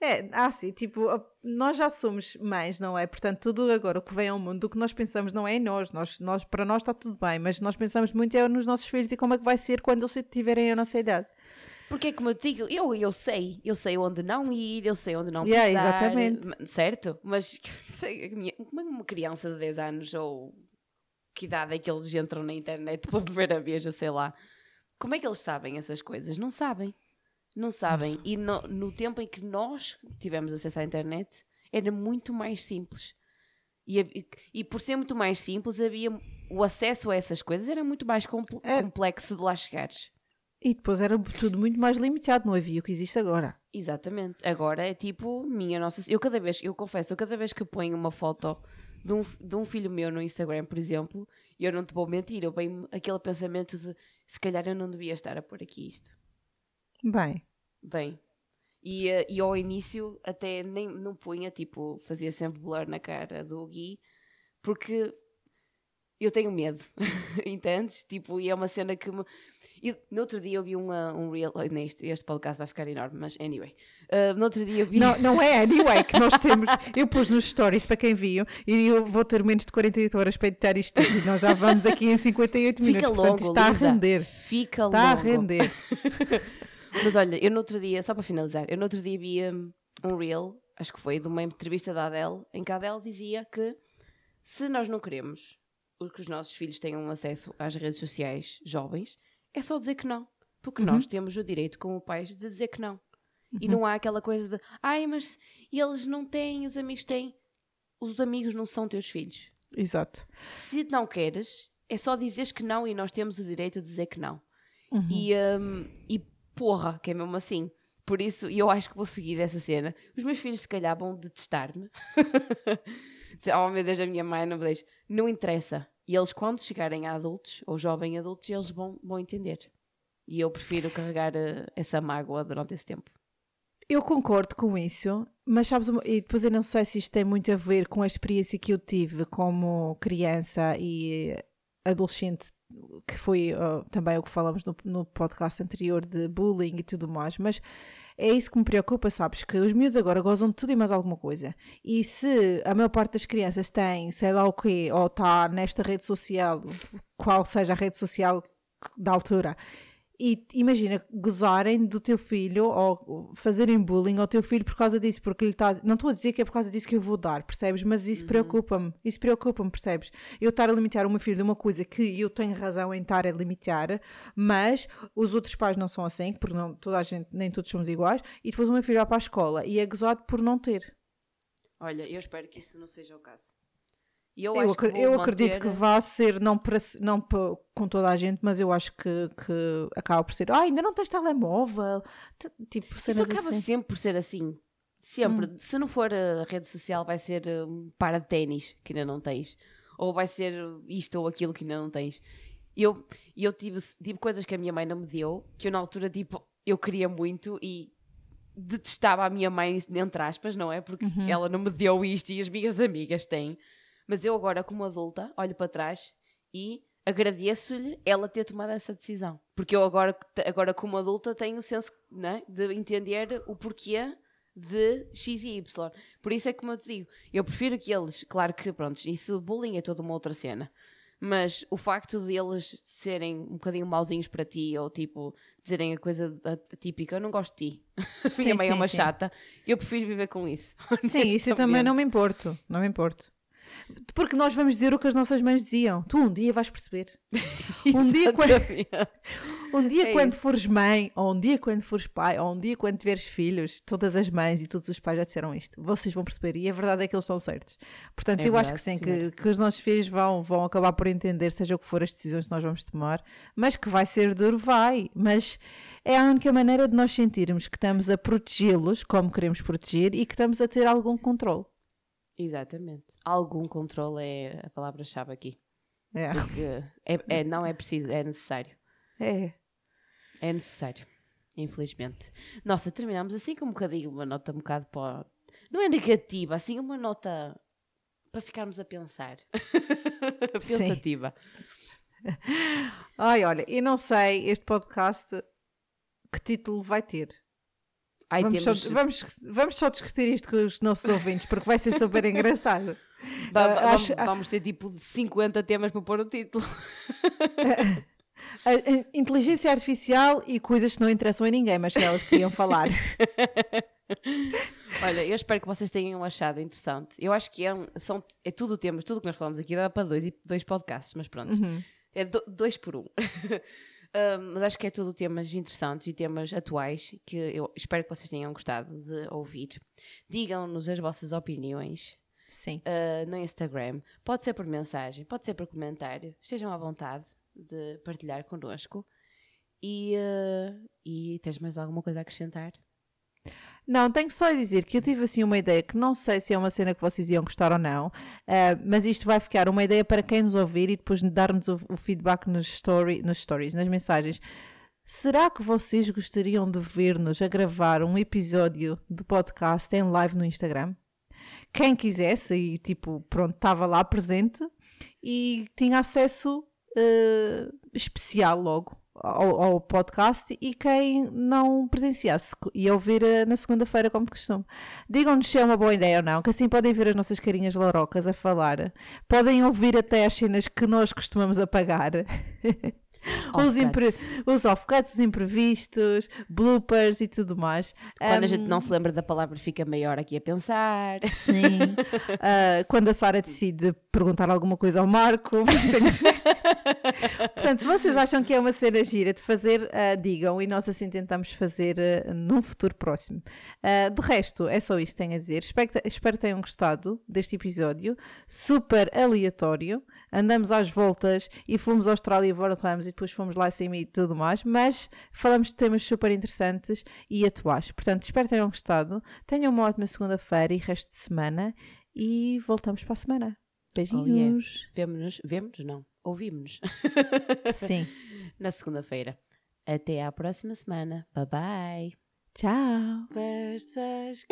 É, ah, sim, tipo, nós já somos mães, não é? Portanto, tudo agora o que vem ao mundo, o que nós pensamos não é em nós, nós, nós para nós está tudo bem, mas nós pensamos muito é nos nossos filhos e como é que vai ser quando eles tiverem a nossa idade. Porque é como eu digo, eu, eu sei, eu sei onde não ir, eu sei onde não Yeah, pisar, exatamente. certo? Mas sei, a minha- como é que uma criança de 10 anos ou que idade é que eles entram na internet pela primeira vez, eu sei lá. Como é que eles sabem essas coisas? Não sabem. Não sabem. E no, no tempo em que nós tivemos acesso à internet, era muito mais simples. E, e- por ser muito mais simples, havia o acesso a essas coisas era muito mais É. complexo de lá chegares. E depois era tudo muito mais limitado, não havia o que existe agora. Exatamente. Agora é tipo, minha nossa. Eu cada vez, eu confesso, eu cada vez que ponho uma foto de um, de um filho meu no Instagram, por exemplo, eu não te vou mentir, eu venho aquele pensamento de se calhar eu não devia estar a pôr aqui isto. Bem, Bem. E, eh, e ao início até nem não punha, tipo, fazia sempre blur na cara do Gui, porque eu tenho medo, entendes? Tipo, e é uma cena que me... E no outro dia eu vi uma, um real... Neste, este podcast vai ficar enorme, mas anyway. Uh, no outro dia eu vi... não, não é anyway que nós temos. Eu pus nos stories para quem viu e eu vou ter menos de 48 horas para editar isto e nós já vamos aqui em 58 minutos. Fica portanto, longo, está Lisa. a render. Fica Está a longo. render. Mas olha, eu no outro dia, só para finalizar, eu no outro dia vi um, um reel, acho que foi de uma entrevista da Adele, em que a Adele dizia que se nós não queremos que os nossos filhos tenham acesso às redes sociais jovens, é só dizer que não. Porque Uhum. nós temos o direito, como pais, de dizer que não. E não há aquela coisa de, ai, mas eles não têm, os amigos têm. Os amigos não são teus filhos. Exato. Se não queres, é só dizeres que não e nós temos o direito de dizer que não. Uhum. E, hum, e porra, que é mesmo assim. Por isso, eu acho que vou seguir essa cena. Os meus filhos, se calhar, vão detestar-me. Oh meu Deus, a minha mãe não me deixa. Não interessa. E eles, quando chegarem a adultos, ou jovem adultos, eles vão, vão entender. E eu prefiro carregar eh, essa mágoa durante esse tempo. Eu concordo com isso, mas sabes, e depois eu não sei se isto tem muito a ver com a experiência que eu tive como criança e adolescente, que foi ah, também o que falamos no, no podcast anterior de bullying e tudo mais, mas é isso que me preocupa, sabes? Que os miúdos agora gozam de tudo e mais alguma coisa. E se a maior parte das crianças tem, sei lá o quê, ou está nesta rede social, qual seja a rede social da altura, e imagina gozarem do teu filho ou fazerem bullying ao teu filho por causa disso, porque ele está. Não estou a dizer que é por causa disso que eu vou dar, percebes? Mas isso preocupa-me, isso preocupa-me, percebes? Eu estar a limitar o meu filho de uma coisa que eu tenho razão em estar a limitar, mas os outros pais não são assim, porque não, toda a gente, nem todos somos iguais, e depois o meu filho vai para a escola e é gozado por não ter. Olha, eu espero que isso não seja o caso. E eu, Eu, que eu acredito manter- que vá ser, não, para, não para, com toda a gente, mas eu acho que, que acaba por ser. Ah, ainda não tens telemóvel. Tipo, Isso acaba assim. sempre por ser assim. Sempre. Hum. Se não for a rede social, vai ser um para de ténis que ainda não tens. Ou vai ser isto ou aquilo que ainda não tens. Eu, eu tive, tive coisas que a minha mãe não me deu, que eu na altura, tipo, eu queria muito e detestava a minha mãe, entre aspas, não é? Porque Uhum. ela não me deu isto e as minhas amigas têm. Mas eu agora, como adulta, olho para trás e agradeço-lhe ela ter tomado essa decisão. Porque eu agora, agora como adulta, tenho o senso né, de entender o porquê de X e Y. Por isso é como eu te digo, eu prefiro que eles, claro que, pronto, isso bullying é toda uma outra cena. Mas o facto de eles serem um bocadinho mauzinhos para ti, ou tipo, dizerem a coisa típica, eu não gosto de ti. Sim, Minha mãe é sim, uma sim. chata. Eu prefiro viver com isso. Sim, isso eu também não me importo. Não me importo. Porque nós vamos dizer o que as nossas mães diziam. Tu um dia vais perceber. Um dia quando-. Um dia É quando isso. fores mãe, ou um dia quando fores pai, ou um dia quando tiveres filhos, todas as mães e todos os pais já disseram isto. Vocês vão perceber. E a verdade é que eles estão certos. Portanto, É eu acho que sim, que, que os nossos filhos vão, vão acabar por entender, seja o que for as decisões que nós vamos tomar, mas que vai ser duro, vai. Mas é a única maneira de nós sentirmos que estamos a protegê-los como queremos proteger e que estamos a ter algum controle. Exatamente. Algum controle é a palavra-chave aqui. É. Porque é, é- não é preciso, é necessário. É. É necessário. Infelizmente. Nossa, terminamos assim com um bocadinho, uma nota um bocado para. Não é negativa, assim uma nota para ficarmos a pensar. Sim. Pensativa. Ai, olha, eu não sei este podcast que título vai ter. Ai, vamos, temos. só, vamos, vamos só discutir isto com os nossos ouvintes, porque vai ser super engraçado. Ah, vamos, acho- vamos ter tipo 50 temas para pôr no título. Inteligência artificial e coisas que não interessam a ninguém, mas que elas queriam falar. Olha, eu espero que vocês tenham achado interessante. Eu acho que é, um- são, é tudo temas, tudo que nós falamos aqui dá para dois, e- dois podcasts, mas pronto. Uhum. É do- dois por um. Ah, mas acho que é tudo temas interessantes e temas atuais que eu espero que vocês tenham gostado de ouvir. Digam-nos as vossas opiniões Sim. ah, no Instagram. Pode ser por mensagem, pode ser por comentário. Estejam à vontade de partilhar connosco. E, ah, e tens mais alguma coisa a acrescentar? Não, tenho só a dizer que eu tive assim uma ideia que não sei se é uma cena que vocês iam gostar ou não, eh, mas isto vai ficar uma ideia para quem nos ouvir e depois dar-nos o, o feedback nos, story, nos stories, nas mensagens. Será que vocês gostariam de ver-nos a gravar um episódio do podcast em live no Instagram? Quem quisesse e tipo, pronto, estava lá presente e tinha acesso eh, especial logo ao, ao podcast e quem não presenciasse ia ouvir eh, na segunda-feira como de costume. Digam-nos se é uma boa ideia ou não, que assim podem ver as nossas carinhas larocas a falar. Podem ouvir até as cenas que nós costumamos apagar. os, impre- Offcuts. os off-cuts, os imprevistos, bloopers e tudo mais. Quando a Um, gente não se lembra da palavra, fica maior aqui a pensar. Sim. Ah, quando a Sara decide perguntar alguma coisa ao Marco. Portanto, se vocês acham que é uma cena gira de fazer, ah, digam e nós assim tentamos fazer ah, num futuro próximo. De resto, é só isto que tenho a dizer. Espero que tenham gostado deste episódio. Super aleatório. Andamos às voltas e fomos à Austrália e voltamos e depois fomos lá sem mim e tudo mais. Mas falamos de temas super interessantes e atuais. Portanto, espero que tenham gostado. Tenham uma ótima segunda-feira e resto de semana. E voltamos para a semana. Beijinhos. Vemo-nos, vemos não, ouvimos-nos Sim. na segunda-feira. Até à próxima semana. Bye bye. Tchau. Conversas